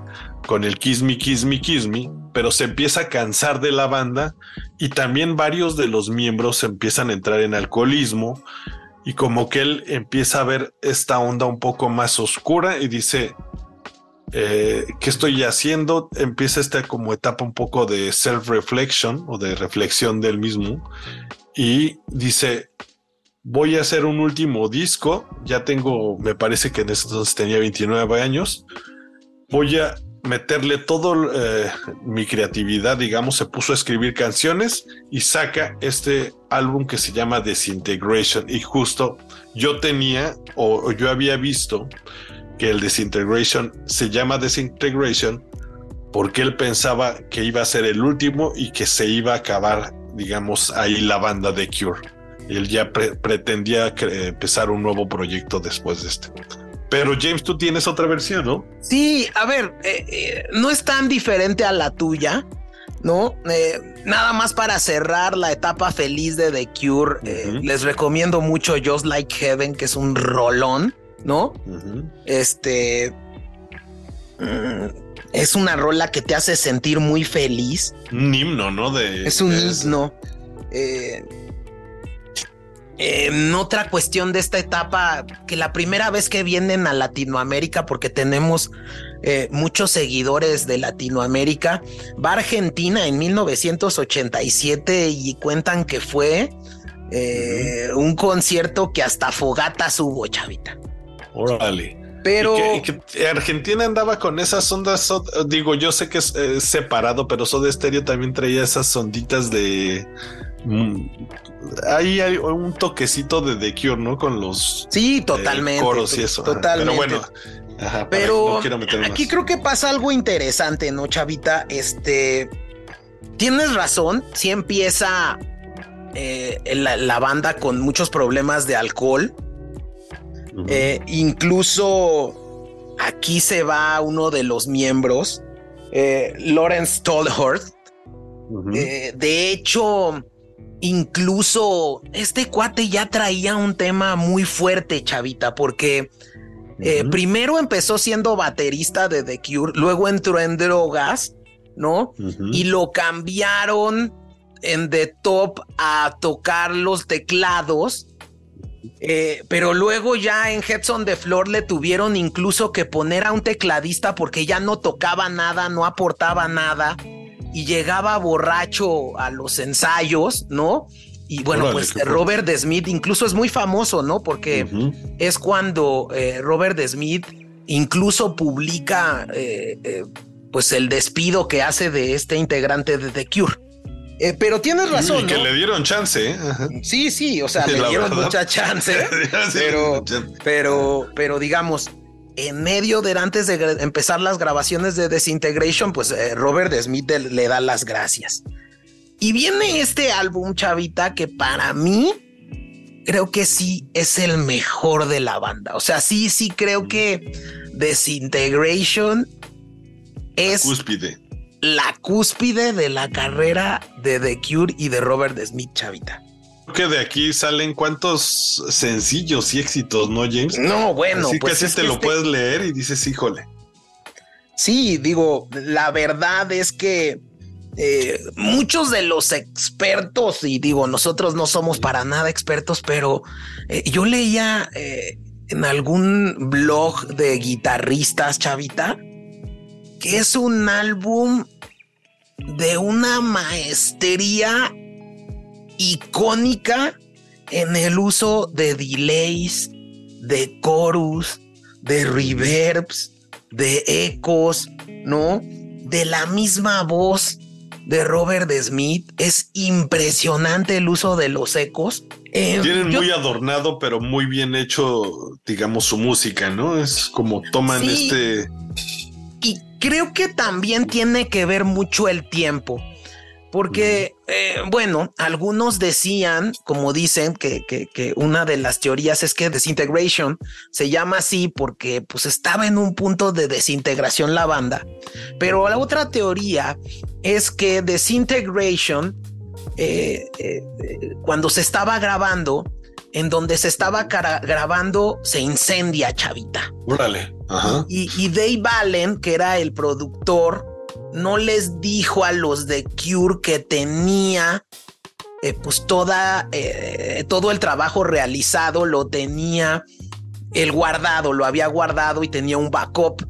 con el Kiss Me, Kiss Me, Kiss Me, pero se empieza a cansar de la banda y también varios de los miembros empiezan a entrar en alcoholismo y como que él empieza a ver esta onda un poco más oscura y dice, eh, ¿qué estoy haciendo? Empieza esta como etapa un poco de self-reflection o de reflexión del mismo y dice, voy a hacer un último disco, ya tengo, me parece que en ese entonces tenía 29 años, voy a meterle todo eh, mi creatividad, digamos, se puso a escribir canciones y saca este álbum que se llama Disintegration. Y justo yo tenía o, yo había visto que el Disintegration se llama Disintegration porque él pensaba que iba a ser el último y que se iba a acabar, digamos, ahí la banda de Cure. Él ya pretendía empezar un nuevo proyecto después de este. Pero James, tú tienes otra versión, ¿no? Sí, a ver, eh, eh, no es tan diferente a la tuya, ¿no? Eh, nada más para cerrar la etapa feliz de The Cure, les recomiendo mucho Just Like Heaven, que es un rolón, ¿no? Este... Mm, es una rola que te hace sentir muy feliz. Un himno, ¿no? De, es un himno. Eh, en otra cuestión de esta etapa, que la primera vez que vienen a Latinoamérica, porque tenemos eh, muchos seguidores de Latinoamérica, va a Argentina en 1987 y cuentan que fue eh, un concierto que hasta fogatas hubo, chavita. Órale. Pero Argentina andaba con esas ondas, digo, yo sé que es separado, pero Soda Stereo también traía esas onditas de ahí hay un toquecito de The Cure, ¿no? Con los sí, totalmente, coros y eso. Totalmente. Pero bueno, pero aquí creo que pasa algo interesante, ¿no, Chavita? Este, tienes razón, si empieza eh, la, banda con muchos problemas de alcohol. Eh, incluso aquí se va uno de los miembros, eh, Lawrence Tolhurst. de hecho, incluso este cuate ya traía un tema muy fuerte, chavita, porque eh, primero empezó siendo baterista de The Cure, luego entró en drogas, ¿no? Y lo cambiaron en The Top a tocar los teclados. Eh, pero luego ya en Heads on the Floor le tuvieron incluso que poner a un tecladista porque ya no tocaba nada, no aportaba nada y llegaba borracho a los ensayos, ¿no? Y bueno, pues Robert Smith incluso es muy famoso, ¿no? Porque es cuando eh, Robert Smith incluso publica eh, eh, pues el despido que hace de este integrante de The Cure. pero tienes razón. Y que le dieron chance. Sí, sí, o sea, le dieron mucha chance. pero, pero, pero digamos, en medio de antes de empezar las grabaciones de Desintegration, pues Robert Smith le da las gracias. Y viene este álbum, chavita, que para mí creo que sí es el mejor de la banda. O sea, sí, sí creo que Desintegration es la cúspide. La cúspide de la carrera de The Cure y de Robert Smith, chavita. Que de aquí salen cuántos sencillos y éxitos, ¿no, James? No, bueno, Así pues te lo este puedes leer y dices, híjole. Sí, digo, la verdad es que eh, muchos de los expertos, y digo, nosotros no somos para nada expertos, pero eh, yo leía eh, en algún blog de guitarristas, chavita, que es un álbum de una maestría icónica en el uso de delays, de chorus, de reverbs, de ecos, ¿no? De la misma voz de Robert Smith. Es impresionante el uso de los ecos. Eh, Tienen muy adornado, pero muy bien hecho, digamos, su música, ¿no? Es como toman este. Y creo que también tiene que ver mucho el tiempo. Porque, eh, bueno, algunos decían, como dicen, que, que, una de las teorías es que Desintegration se llama así porque pues estaba en un punto de desintegración la banda. Pero la otra teoría es que Desintegration, eh, eh, cuando se estaba grabando, en donde se estaba grabando, se incendia, chavita. Órale. Y, y Dave Allen, que era el productor, no les dijo a los de Cure que tenía eh, pues toda, eh, todo el trabajo realizado lo tenía el guardado, lo había guardado y tenía un backup.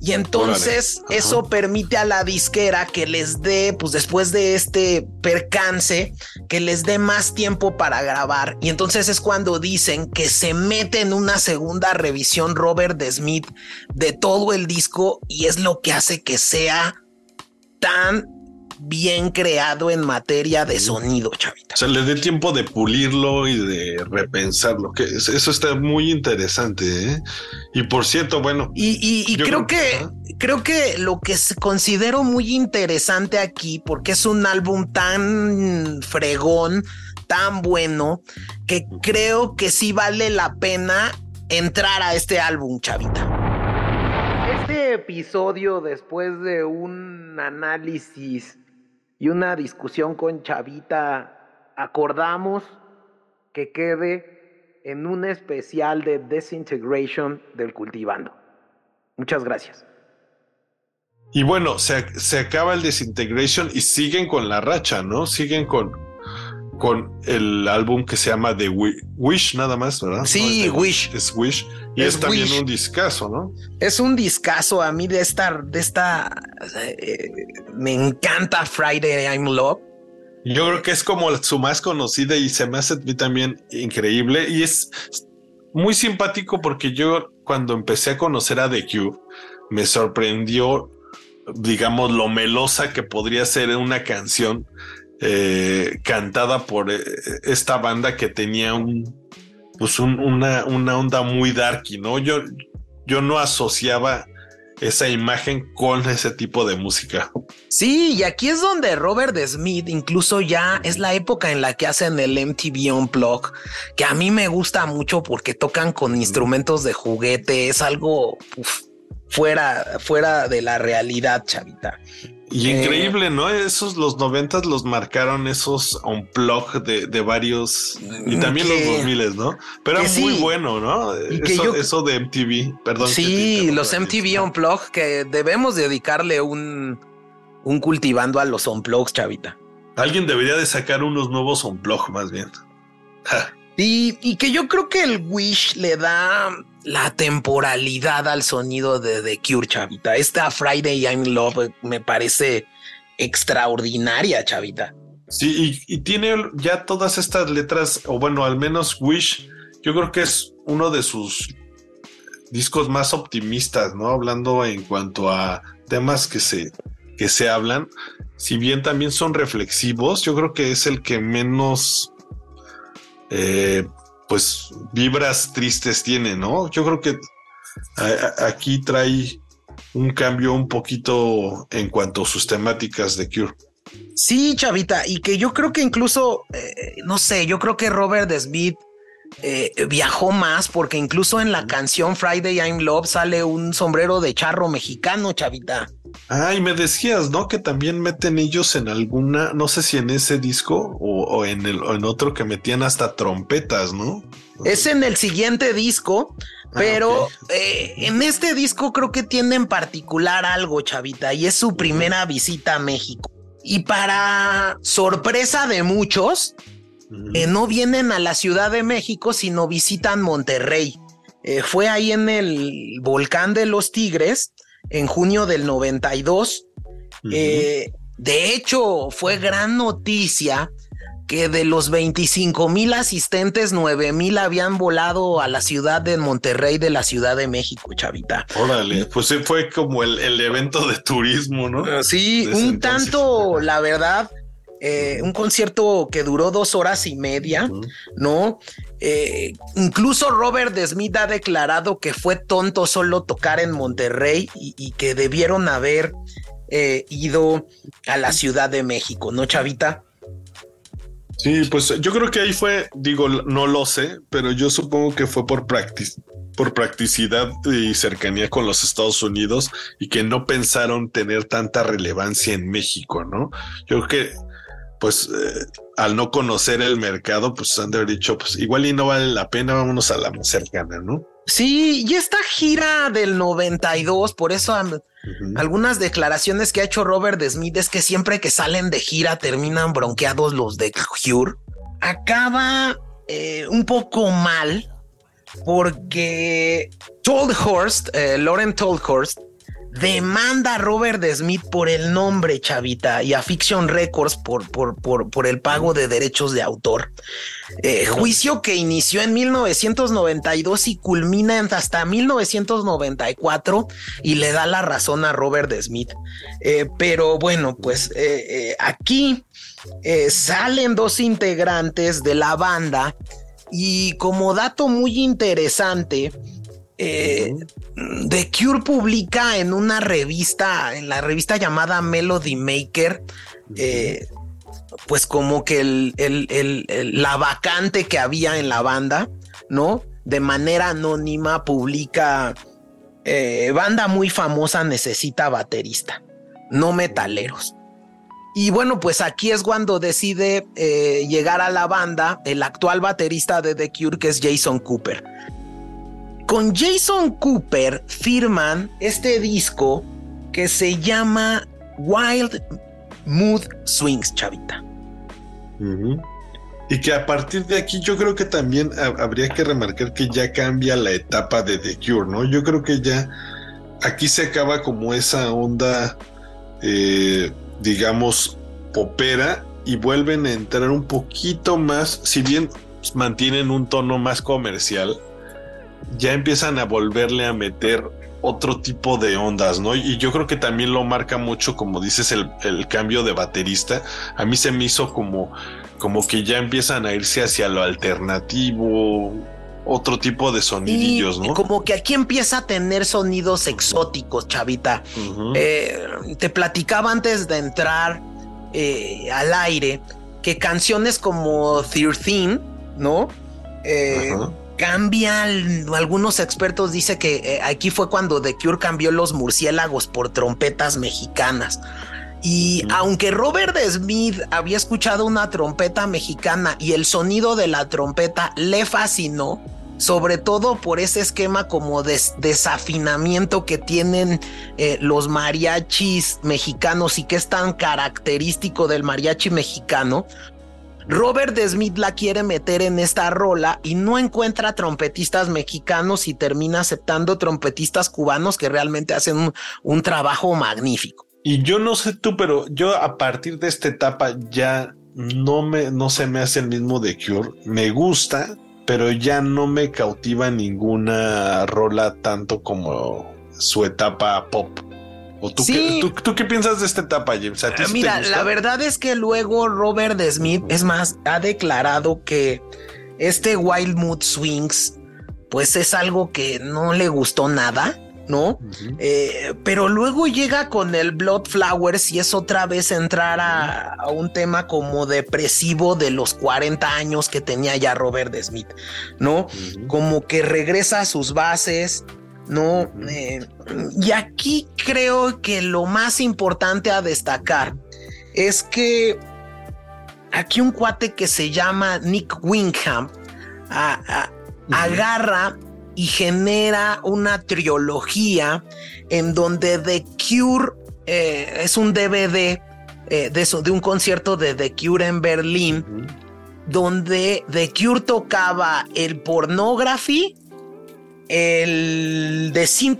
Y entonces eso permite a la disquera que les dé, pues después de este percance, que les dé más tiempo para grabar. Y entonces es cuando dicen que se mete en una segunda revisión Robert Smith de todo el disco y es lo que hace que sea tan bien creado en materia de sonido, chavita. O sea, le dé tiempo de pulirlo y de repensarlo, que eso está muy interesante. ¿eh? Y por cierto, bueno. Y, creo, que, creo que lo que considero muy interesante aquí, porque es un álbum tan fregón, tan bueno, que creo que sí vale la pena entrar a este álbum, chavita este episodio, después de un análisis y una discusión con Chavita, acordamos que quede en un especial de Desintegration del Cultivando. Muchas gracias. Y bueno, se, se acaba el Desintegration y siguen con la racha, ¿no? Siguen con, con el álbum que se llama The Wish, nada más, ¿verdad? Sí, Wish. Es Wish. Y es, también un discazo, ¿no? Es un discazo. A mí de esta, de esta, eh, me encanta Friday I'm Love. Yo creo que es como su más conocida y se me hace también increíble. Y es muy simpático porque yo cuando empecé a conocer a The Cube, me sorprendió, digamos, lo melosa que podría ser una canción eh, cantada por eh, esta banda que tenía un, pues una, una onda muy darky, ¿no? Yo, yo no asociaba esa imagen con ese tipo de música. Sí, y aquí es donde Robert Smith, incluso ya es la época en la que hacen el MTV Unplugged, que a mí me gusta mucho porque tocan con instrumentos de juguete, es algo fuera, fuera de la realidad, chavita. Y eh, increíble, ¿no? Esos los noventas los marcaron esos unplug de, de varios y también los dos miles, ¿no? Pero era muy bueno, ¿no? Eso, eso, de MTV, perdón. Sí, los MTV Unplug que debemos dedicarle un, un cultivando a los unplugs, chavita. Alguien debería de sacar unos nuevos unplug más bien. Y que yo creo que el Wish le da la temporalidad al sonido de The Cure, chavita. Esta Friday I'm Love me parece extraordinaria, chavita. Sí, y, tiene ya todas estas letras, o bueno, al menos Wish, yo creo que es uno de sus discos más optimistas, ¿no? Hablando en cuanto a temas que se, que se hablan, si bien también son reflexivos, yo creo que es el que menos, eh, pues, vibras tristes tiene, ¿no? Yo creo que aquí trae un cambio un poquito en cuanto a sus temáticas de Cure. Sí, chavita, y que yo creo que incluso, eh, no sé, yo creo que Robert Smith eh, viajó más porque incluso en la canción Friday I'm Love sale un sombrero de charro mexicano, chavita. Ah, y me decías, ¿no? Que también meten ellos en alguna, no sé si en ese disco o, en, el, en otro que metían hasta trompetas, ¿no? Es en el siguiente disco, ah, pero eh, en este disco creo que tiene en particular algo, chavita, y es su primera visita a México. Y para sorpresa de muchos, eh, no vienen a la Ciudad de México, sino visitan Monterrey. Eh, fue ahí en el volcán de los Tigres en junio del 92. Eh, de hecho, fue gran noticia que de los 25 mil asistentes, 9 mil habían volado a la ciudad de Monterrey de la Ciudad de México, chavita. Órale, pues fue como el, evento de turismo, ¿no? Sí, un tanto, la verdad, eh, un concierto que duró dos horas y media, ¿no? Eh, incluso Robert Smith ha declarado que fue tonto solo tocar en Monterrey y, que debieron haber eh, ido a la Ciudad de México, ¿no, Chavita? Sí, pues yo creo que ahí fue, digo, no lo sé, pero yo supongo que fue por por practicidad y cercanía con los Estados Unidos y que no pensaron tener tanta relevancia en México, ¿no? Yo creo que, pues, eh, al no conocer el mercado, pues han de haber dicho, pues igual y no vale la pena, vámonos a la más cercana, ¿no? Sí, y esta gira del 92, por eso algunas declaraciones que ha hecho Robert Smith es que siempre que salen de gira terminan bronqueados los de Cure. Acaba eh, un poco mal porque Toldhurst, eh, Lauren Toldhurst, demanda a Robert Smith por el nombre, chavita, y a Fiction Records por, por, por, por el pago de derechos de autor. Eh, juicio que inició en 1992 y culmina hasta 1994 y le da la razón a Robert Smith. Eh, pero bueno, pues eh, aquí salen dos integrantes de la banda y como dato muy interesante, eh, The Cure publica en una revista, en la revista llamada Melody Maker, eh, pues como que el, la vacante que había en la banda, ¿no? De manera anónima publica, eh, banda muy famosa necesita baterista, no metaleros. Y bueno, pues aquí es cuando decide llegar a la banda el actual baterista de The Cure, que es Jason Cooper con Jason Cooper firman este disco que se llama Wild Mood Swings, chavita. Y que a partir de aquí yo creo que también habría que remarcar que ya cambia la etapa de The Cure, ¿no? Yo creo que ya aquí se acaba como esa onda, eh, digamos, popera y vuelven a entrar un poquito más, si bien mantienen un tono más comercial, ya empiezan a volverle a meter otro tipo de ondas, ¿no? Y yo creo que también lo marca mucho, como dices, el, cambio de baterista. A mí se me hizo como, como que ya empiezan a irse hacia lo alternativo, otro tipo de sonidillos, ¿no? Como que aquí empieza a tener sonidos exóticos, chavita. Eh, te platicaba antes de entrar eh, al aire que canciones como 13, ¿no? Eh, cambia, algunos expertos dicen que eh, aquí fue cuando The Cure cambió los murciélagos por trompetas mexicanas. Y aunque Robert Smith había escuchado una trompeta mexicana y el sonido de la trompeta le fascinó, sobre todo por ese esquema como de desafinamiento que tienen eh, los mariachis mexicanos y que es tan característico del mariachi mexicano, Robert Smith la quiere meter en esta rola y no encuentra trompetistas mexicanos y termina aceptando trompetistas cubanos que realmente hacen un, trabajo magnífico. Y yo no sé tú, pero yo a partir de esta etapa ya no me, no se me hace el mismo de Cure. Me gusta, pero ya no me cautiva ninguna rola tanto como su etapa pop. ¿O tú, qué, tú, qué piensas de esta etapa, James? Mira, la verdad es que luego Robert Smith, es más, ha declarado que este Wild Mood Swings, pues es algo que no le gustó nada. ¿no? Eh, pero luego llega con el Blood Flowers y es otra vez entrar a, un tema como depresivo de los 40 años que tenía ya Robert Smith, ¿no? Como que regresa a sus bases, ¿no? Eh, y aquí creo que lo más importante a destacar es que aquí un cuate que se llama Nick Wingham agarra y genera una trilogía en donde The Cure eh, es un DVD eh, de, de, un concierto de The Cure en Berlín, donde The Cure tocaba el pornography, el,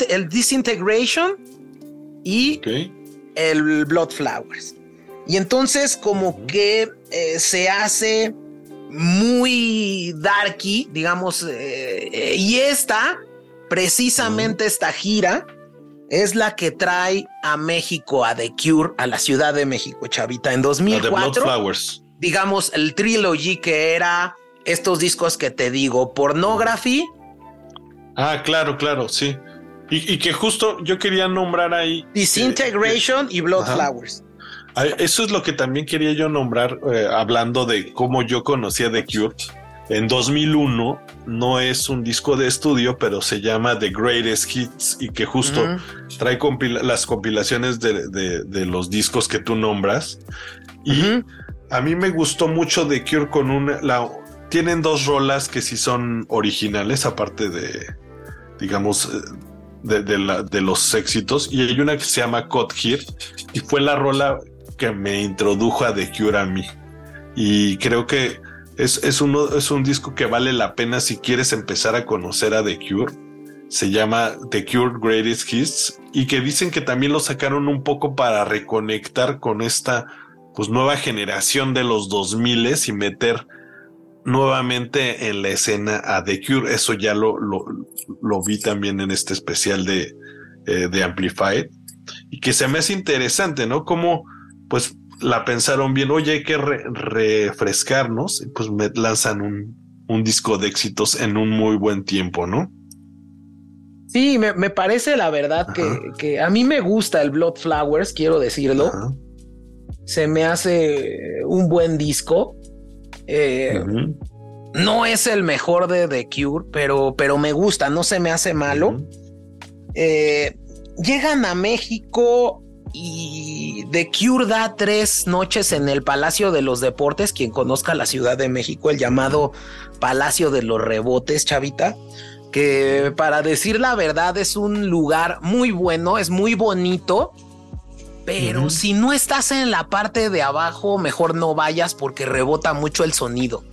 el Disintegration y el Blood Flowers. Y entonces como que eh, se hace muy darky, digamos, eh, eh, y esta, precisamente esta gira, es la que trae a México, a The Cure, a la Ciudad de México, Chavita, en 2004. Digamos, el trilogy que era estos discos que te digo, Pornography. Ah, claro, claro, sí. Y, que justo yo quería nombrar ahí. Disintegration y Blood Flowers. Eso es lo que también quería yo nombrar, eh, hablando de cómo yo conocía The Cure. En 2001 no es un disco de estudio, pero se llama The Greatest Hits y que justo trae las compilaciones de, los discos que tú nombras. Y a mí me gustó mucho The Cure con una... La, tienen dos rolas que sí son originales, aparte de, digamos, eh, de, de, los éxitos. Y hay una que se llama Cut Here y fue la rola que me introdujo a The Cure a mí. Y creo que es, uno, es un disco que vale la pena si quieres empezar a conocer a The Cure. Se llama The Cure Greatest Hits y que dicen que también lo sacaron un poco para reconectar con esta pues nueva generación de los 2000 y meter nuevamente en la escena a The Cure. Eso ya lo, lo, lo vi también en este especial de, eh, de Amplified y que se me hace interesante, ¿no? Como pues la pensaron bien, oye, hay que refrescarnos, y pues me lanzan un, disco de éxitos en un muy buen tiempo, ¿no? Sí, me, parece la verdad que, a mí me gusta el Blood Flowers, quiero decirlo. Se me hace un buen disco. Eh, no es el mejor de The Cure, pero, pero me gusta, no se me hace malo. Eh, llegan a México y The Cure da tres noches en el Palacio de los Deportes, quien conozca la Ciudad de México, el llamado Palacio de los Rebotes, chavita, que para decir la verdad es un lugar muy bueno, es muy bonito, pero si no estás en la parte de abajo, mejor no vayas porque rebota mucho el sonido.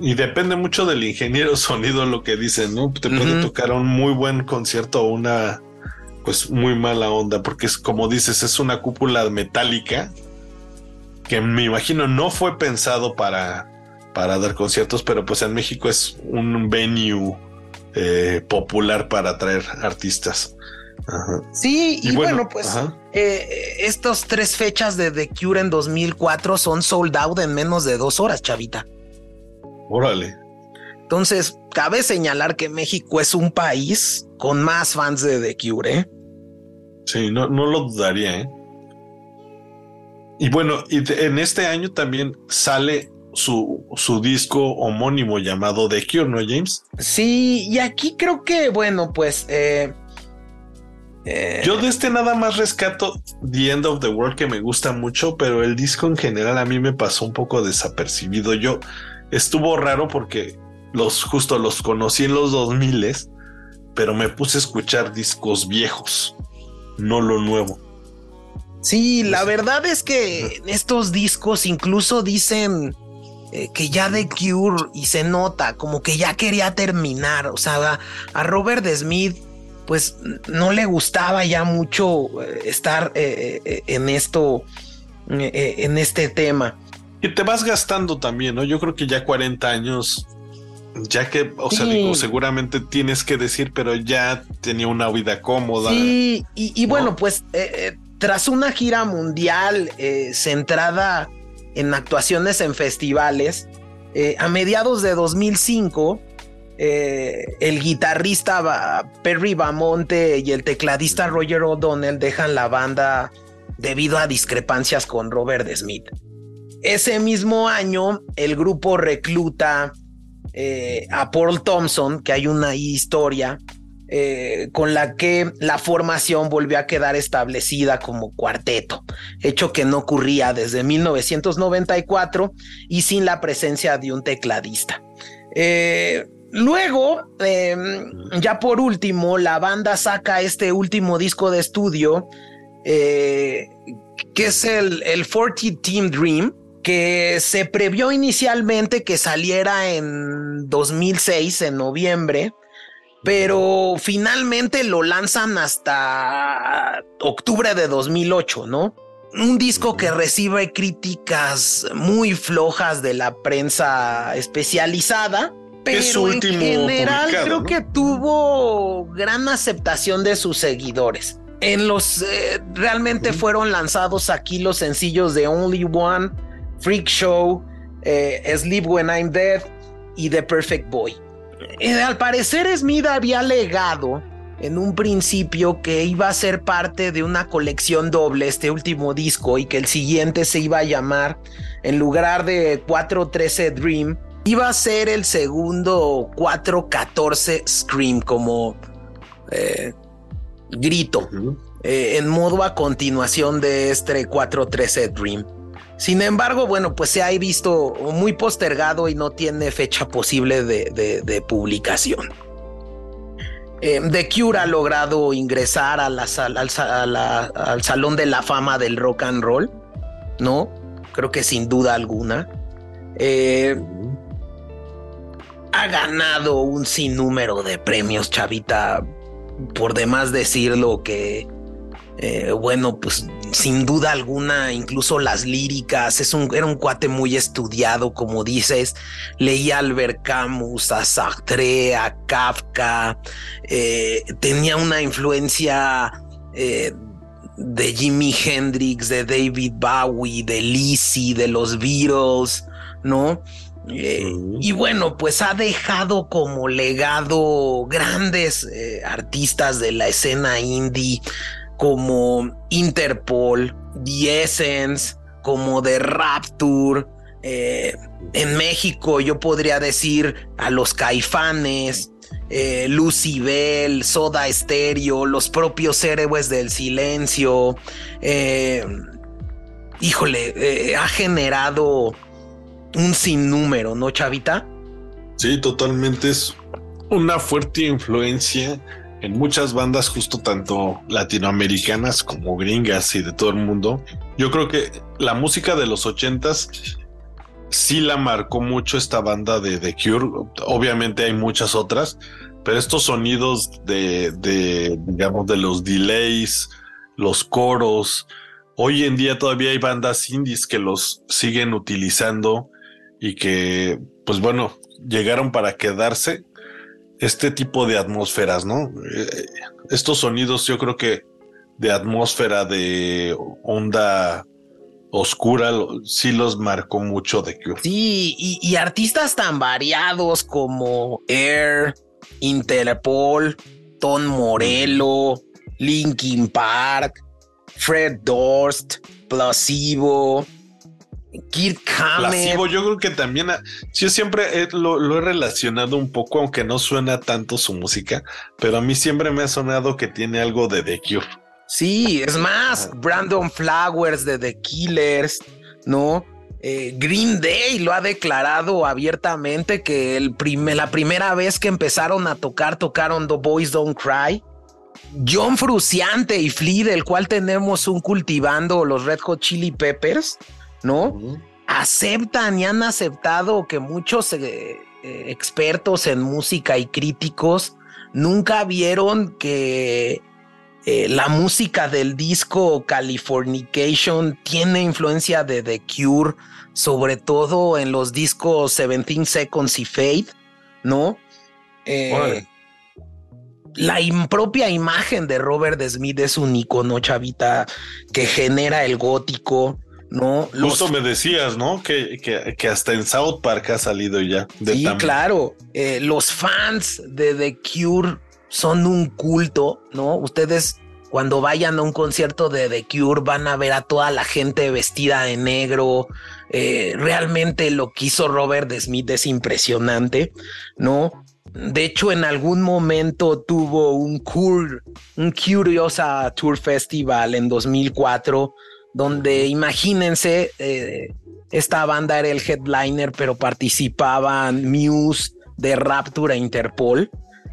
Y depende mucho del ingeniero sonido lo que dicen, ¿no? Te puede tocar un muy buen concierto o una pues muy mala onda, porque es como dices, es una cúpula metálica que me imagino no fue pensado para, para dar conciertos, pero pues en México es un venue eh, popular para atraer artistas. Sí, y, bueno, pues eh, estos tres fechas de The Cure en 2004 son sold out en menos de dos horas, chavita. Órale. Entonces, cabe señalar que México es un país con más fans de The Cure. ¿eh? Sí, no, no lo dudaría. ¿eh? Y bueno, y en este año también sale su, su disco homónimo llamado The Cure, ¿no, James? Sí, y aquí creo que, bueno, pues... Eh, eh, Yo de este nada más rescato The End of the World que me gusta mucho, pero el disco en general a mí me pasó un poco desapercibido. Yo estuvo raro porque los justo los conocí en los 2000 pero me puse a escuchar discos viejos, no lo nuevo. Sí, la verdad es que estos discos incluso dicen eh, que ya de Cure y se nota como que ya quería terminar. O sea, a, Robert Smith, pues no le gustaba ya mucho eh, estar eh, en esto, en este tema. que te vas gastando también, ¿no? Yo creo que ya 40 años, ya que, o sea, digo, seguramente tienes que decir, pero ya tenía una vida cómoda. Sí, y, bueno, pues eh, eh, tras una gira mundial eh, centrada en actuaciones en festivales, a mediados de 2005, el guitarrista Perry Bamonte y el tecladista Roger O'Donnell dejan la banda debido a discrepancias con Robert Smith. Ese mismo año, el grupo recluta eh, a Paul Thompson, que hay una historia eh, con la que la formación volvió a quedar establecida como cuarteto, hecho que no ocurría desde 1994 y sin la presencia de un tecladista. Eh, luego, em, ya por último, la banda saca este último disco de estudio, que es el, el 40 Team Dream, que se previó inicialmente que saliera en 2006, en noviembre, pero finalmente lo lanzan hasta octubre de 2008, ¿no? Un disco que recibe críticas muy flojas de la prensa especializada, pero en general creo que tuvo gran aceptación de sus seguidores. En los eh, realmente fueron lanzados aquí los sencillos de Only One, Freak Show, eh, Sleep When I'm Dead y The Perfect Boy. Eh, al parecer Smith había legado en un principio que iba a ser parte de una colección doble este último disco y que el siguiente se iba a llamar en lugar de 413 Dream iba a ser el segundo 414 Scream como eh, grito en modo a continuación de este 413 Dream. Sin embargo, bueno, pues se ha visto muy postergado y no tiene fecha posible de, publicación. Eh, The Cure ha logrado ingresar al, Salón de la Fama del Rock and Roll, ¿no? Creo que sin duda alguna. Eh, ha ganado un sinnúmero de premios, Chavita, por demás decirlo que eh, bueno, pues sin duda alguna, incluso las líricas, es un, era un cuate muy estudiado, como dices, leía a Albert Camus, a Sartre, a Kafka, eh, tenía una influencia eh, de Jimi Hendrix, de David Bowie, de Lizzie, de los Beatles, ¿no? Y bueno, pues ha dejado como legado grandes artistas de la escena indie, como Interpol, The Essence, como The Rapture. Eh, en México yo podría decir a los caifanes, eh, Lucibel, Soda Stereo, los propios héroes del silencio. Eh, híjole, ha generado un sinnúmero, ¿no, Chavita? Sí, totalmente es una fuerte influencia en muchas bandas, justo tanto latinoamericanas como gringas y de todo el mundo. Yo creo que la música de los ochentas sí la marcó mucho esta banda de The Cure. Obviamente hay muchas otras, pero estos sonidos de, digamos, de los delays, los coros, hoy en día todavía hay bandas indies que los siguen utilizando y que, pues bueno, llegaron para quedarse este tipo de atmósferas, ¿no? Eh, estos sonidos yo creo que de atmósfera de onda oscura sí los marcó mucho de Cure. Sí, y, artistas tan variados como Air, Interpol, Ton Morello, Linkin Park, Fred Durst, Placebo, Kirk Hammett. yo creo que también, yo siempre lo, he relacionado un poco, aunque no suena tanto su música, pero a mí siempre me ha sonado que tiene algo de The Cure. Sí, es más, Brandon Flowers de The Killers, ¿no? Eh, Green Day lo ha declarado abiertamente que el la primera vez que empezaron a tocar, tocaron The Boys Don't Cry. John Fruciante y Flea, del cual tenemos un cultivando los Red Hot Chili Peppers ¿no? Aceptan y han aceptado que muchos eh, eh, expertos en música y críticos nunca vieron que eh, la música del disco Californication tiene influencia de The Cure, sobre todo en los discos 17 Seconds y Fade, ¿no? Eh, la propia imagen de Robert Smith es un icono, chavita, que genera el gótico, ¿no? Justo me decías, ¿no? Que, que, hasta en South Park ha salido ya. sí, claro. Eh, los fans de The Cure son un culto, ¿no? Ustedes cuando vayan a un concierto de The Cure van a ver a toda la gente vestida de negro. Eh, realmente lo que hizo Robert Smith es impresionante, ¿no? De hecho, en algún momento tuvo un, Cure, un Curiosa Tour Festival en 2004, donde imagínense, eh, esta banda era el headliner, pero participaban Muse de Rapture e Interpol.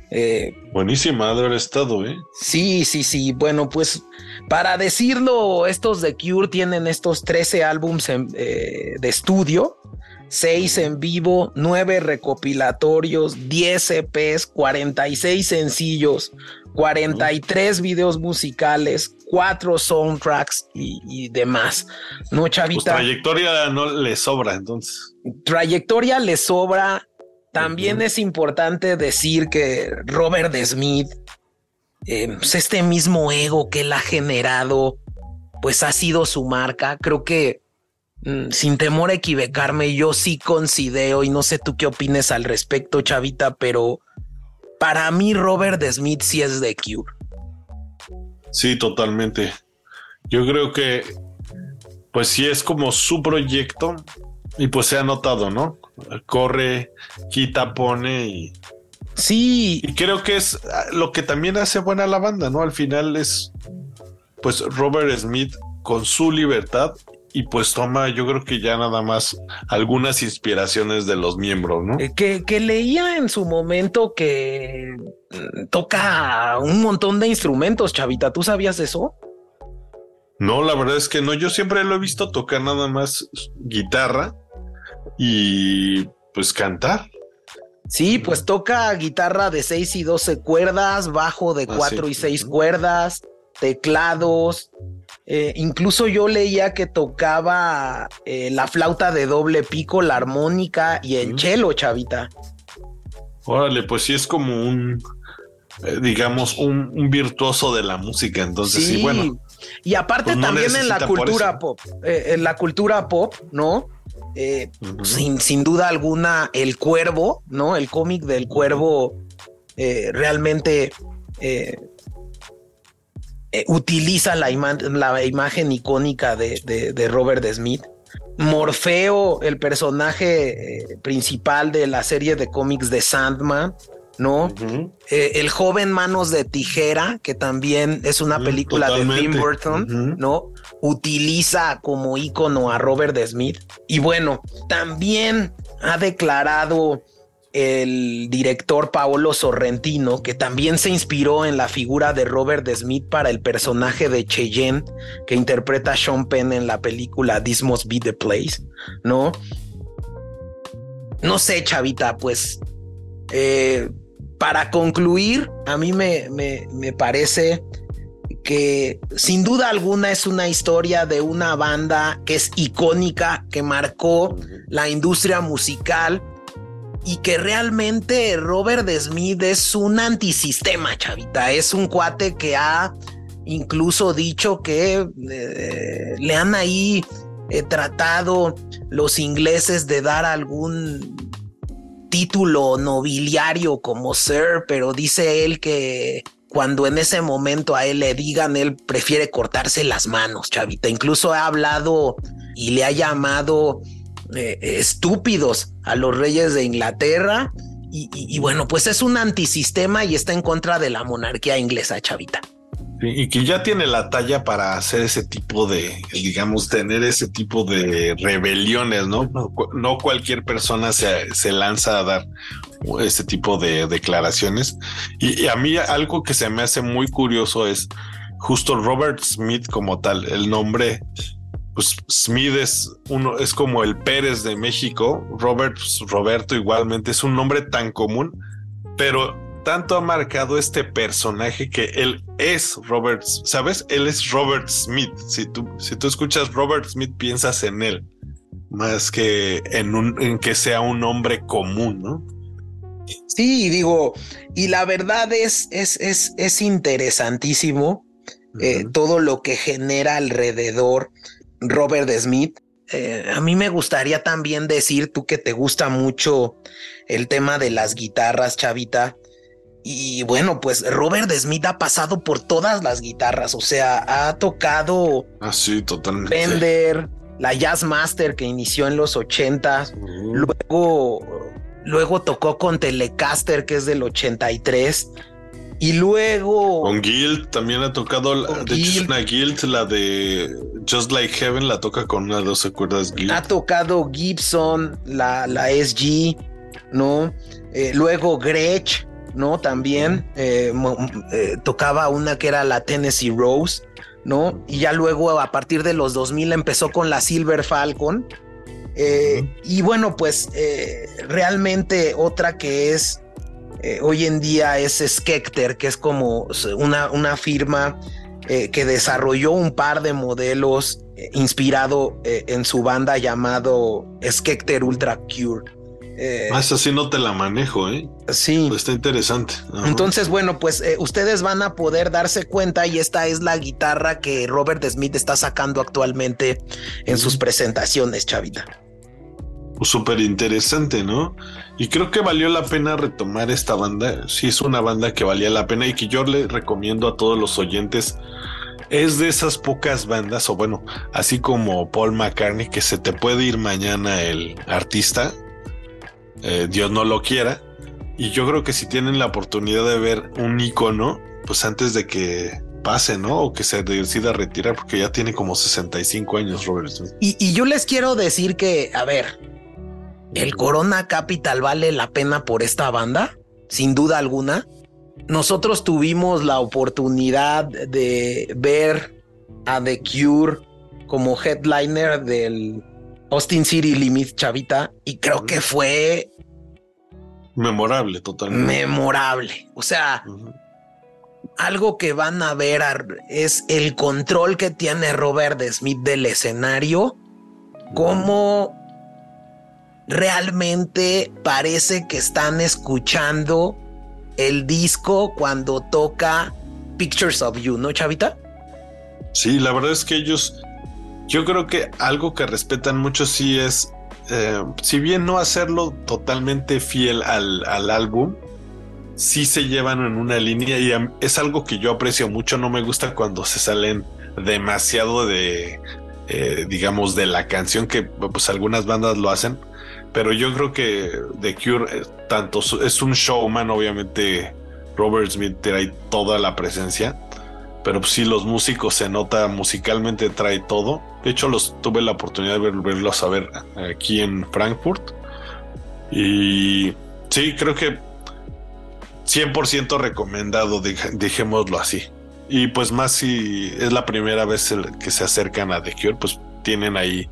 Eh, Buenísima haber estado, ¿eh? Sí, sí, sí. Bueno, pues para decirlo, estos de Cure tienen estos 13 álbums eh, de estudio, 6 en vivo, 9 recopilatorios, 10 EPs, 46 sencillos, 43 videos musicales, 4 soundtracks y, demás. No, pues chavita. trayectoria no le sobra, entonces. Trayectoria le sobra también es importante decir que Robert Smith, eh, pues, este mismo ego que él ha generado, pues ha sido su marca. Creo que mm, sin temor a equivocarme, yo sí considero, y no sé tú qué opines al respecto, Chavita, pero para mí Robert Smith sí es de Cure. Sí, totalmente. Yo creo que, pues sí es como su proyecto y pues se ha notado, ¿no? corre, quita, pone y. Sí. Y creo que es ah, lo que también hace buena la banda, ¿no? Al final es, pues, Robert Smith con su libertad y pues toma, yo creo que ya nada más algunas inspiraciones de los miembros, ¿no? Eh, que, que leía en su momento que mm, toca un montón de instrumentos, Chavita. ¿Tú sabías eso? No, la verdad es que no. Yo siempre lo he visto tocar nada más guitarra y pues cantar. Sí, pues toca guitarra de 6 y 12 cuerdas, bajo de 4 ah, y 6 cuerdas, teclados. Eh, incluso yo leía que tocaba eh, la flauta de doble pico, la armónica y el cello, chavita. Órale, pues sí es como un, eh, digamos, un, virtuoso de la música. Entonces, sí, bueno. Y aparte pues también en la cultura pop, en la cultura pop, ¿no? Eh, sin, sin, duda alguna, El Cuervo, ¿no? El cómic del Cuervo realmente eh, utiliza la, la, imagen icónica de, Robert Smith. Morfeo, el personaje principal de la serie de cómics de Sandman, ¿no? el joven Manos de Tijera, que también es una película de Tim Burton, ¿no? utiliza como ícono a Robert Smith. Y bueno, también ha declarado el director Paolo Sorrentino, que también se inspiró en la figura de Robert Smith para el personaje de Cheyenne que interpreta Sean Penn en la película This Must Be the Place, ¿no? No sé, chavita, pues eh, para concluir, a mí me, me, me parece que sin duda alguna es una historia de una banda que es icónica, que marcó la industria musical y que realmente Robert Smith es un antisistema, chavita. Es un cuate que ha incluso dicho que eh, le han ahí eh, tratado los ingleses de dar algún título nobiliario como Sir, pero dice él que cuando en ese momento a él le digan, él prefiere cortarse las manos, chavita. Incluso ha hablado y le ha llamado eh, estúpidos a los reyes de Inglaterra. Y, bueno, pues es un antisistema y está en contra de la monarquía inglesa, chavita. y que ya tiene la talla para hacer ese tipo de, digamos, tener ese tipo de rebeliones, ¿no? No, cualquier persona se, se lanza a dar este tipo de declaraciones. Y, a mí algo que se me hace muy curioso es justo Robert Smith como tal, el nombre, pues Smith es uno, es como el Pérez de México, Robert, pues, Roberto igualmente es un nombre tan común, pero tanto ha marcado este personaje que él es Robert, ¿sabes? Él es Robert Smith. Si tú, si tú escuchas Robert Smith, piensas en él, más que en, un, en que sea un hombre común, ¿no? Sí, digo, y la verdad es, es, es, es interesantísimo eh, todo lo que genera alrededor Robert Smith. Eh, a mí me gustaría también decir, tú que te gusta mucho el tema de las guitarras, Chavita. Y bueno, pues Robert Smith ha pasado por todas las guitarras, o sea, ha tocado así ah, totalmente. Fender, la Jazz Master que inició en los 80, luego luego tocó con Telecaster que es del 83 y luego. Con Guild también ha tocado. De hecho, una Guild, la de Just Like Heaven, la toca con una de 12 cuerdas Guild. Ha tocado Gibson, la, la SG, ¿no? Eh, luego Gretsch, ¿no? También eh, eh, tocaba una que era la Tennessee Rose, ¿no? Y ya luego, a partir de los 2000, empezó con la Silver Falcon. Y bueno, pues realmente otra que es eh, hoy en día es Skecter, que es como una, una firma eh, que desarrolló un par de modelos eh, inspirado en su banda llamado Skecter Ultra Cure. ah, esa sí no te la manejo, ¿eh? Sí. Pues está interesante. Entonces, bueno, pues ustedes van a poder darse cuenta y esta es la guitarra que Robert Smith está sacando actualmente en sus presentaciones, Chavita. Súper interesante, ¿no? Y creo que valió la pena retomar esta banda. Sí, es una banda que valía la pena y que yo le recomiendo a todos los oyentes. Es de esas pocas bandas, o bueno, así como Paul McCartney, que se te puede ir mañana el artista, eh, Dios no lo quiera. Y yo creo que si tienen la oportunidad de ver un icono, pues antes de que pase, ¿no? O que se decida retirar, porque ya tiene como 65 años Robert Smith. Y yo les quiero decir que, a ver, el Corona Capital vale la pena por esta banda, sin duda alguna. Nosotros tuvimos la oportunidad de ver a The Cure como headliner del Austin City Limit Chavita y creo que fue memorable totalmente. Memorable. O sea, algo que van a ver es el control que tiene Robert Smith del escenario, cómo realmente parece que están escuchando el disco cuando toca Pictures of You, ¿no, Chavita? Sí, la verdad es que ellos, yo creo que algo que respetan mucho sí es, eh, si bien no hacerlo totalmente fiel al, álbum, sí se llevan en una línea y es algo que yo aprecio mucho, no me gusta cuando se salen demasiado de, eh, digamos, de la canción que pues algunas bandas lo hacen pero yo creo que The Cure, eh, tanto es un showman, obviamente Robert Smith trae toda la presencia, pero sí los músicos se nota musicalmente trae todo. De hecho, los tuve la oportunidad de verlos a ver aquí en Frankfurt. Y sí, creo que 100% recomendado, dejémoslo así. Y pues más si es la primera vez que se acercan a The Cure, pues tienen ahí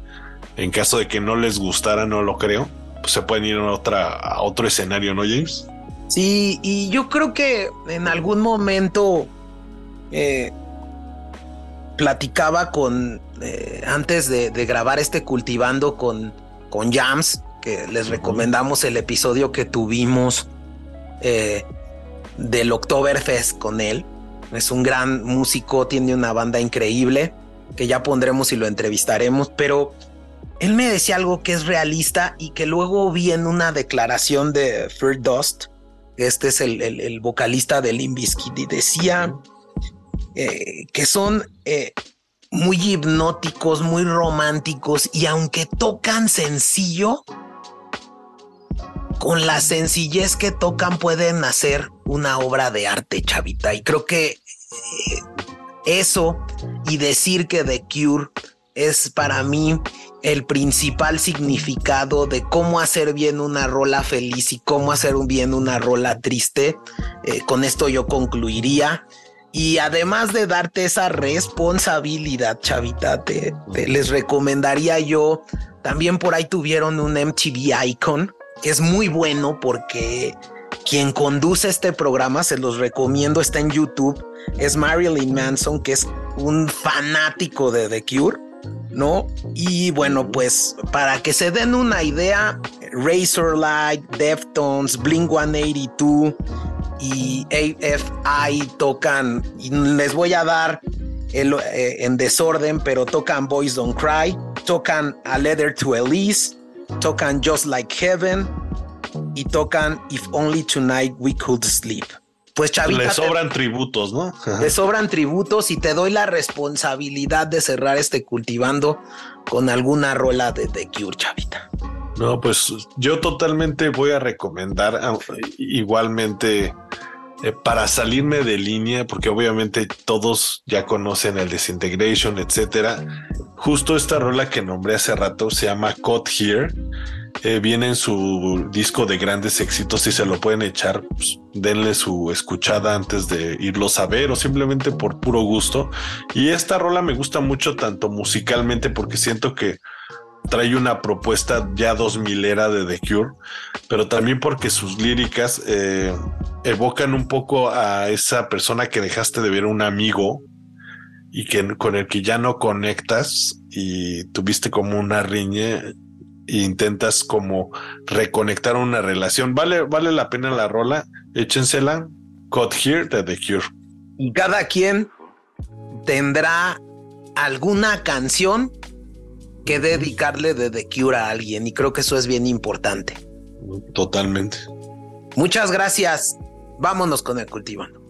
en caso de que no les gustara, no lo creo, pues se pueden ir a, otra, a otro escenario, ¿no, James? Sí, y yo creo que en algún momento eh, platicaba con, eh, antes de, grabar este cultivando con, con Jams, que les recomendamos el episodio que tuvimos eh, del Oktoberfest con él. Es un gran músico, tiene una banda increíble que ya pondremos y lo entrevistaremos, pero él me decía algo que es realista y que luego vi en una declaración de Fear Dust, este es el, vocalista de Limbiskit, y decía eh, que son eh, muy hipnóticos, muy románticos y aunque tocan sencillo, con la sencillez que tocan pueden hacer una obra de arte, chavita. Y creo que eh, eso y decir que The Cure es para mí el principal significado de cómo hacer bien una rola feliz y cómo hacer bien una rola triste. Eh, con esto yo concluiría. Y además de darte esa responsabilidad, chavita, te, les recomendaría yo, también por ahí tuvieron un MTV Icon, que es muy bueno porque quien conduce este programa, se los recomiendo, está en YouTube, es Marilyn Manson, que es un fanático de The Cure, ¿no? Y bueno, pues para que se den una idea, Razorlight, Deftones, Blink 182 y AFI tocan, y les voy a dar eh, en desorden, pero tocan Boys Don't Cry, tocan A Letter to Elise, tocan Just Like Heaven y tocan If Only Tonight We Could Sleep. Pues Chavita. Le sobran tributos, ¿no? Le sobran tributos y te doy la responsabilidad de cerrar este cultivando con alguna rola de The Cure, Chavita. No, pues yo totalmente voy a recomendar igualmente eh, para salirme de línea, porque obviamente todos ya conocen el Disintegration, etcétera. Justo esta rola que nombré hace rato se llama Caught Here. Eh, viene en su disco de grandes éxitos y se lo pueden echar, pues, denle su escuchada antes de irlos a ver o simplemente por puro gusto. Y esta rola me gusta mucho tanto musicalmente porque siento que trae una propuesta ya dos milera de The Cure, pero también porque sus líricas eh, evocan un poco a esa persona que dejaste de ver un amigo y que con el que ya no conectas y tuviste como una riña e intentas como reconectar una relación. Vale, vale la pena la rola, échensela. Cut Here de The Cure. Y cada quien tendrá alguna canción que dedicarle de The Cure a alguien y creo que eso es bien importante. Totalmente. Muchas gracias. Vámonos con el cultivando.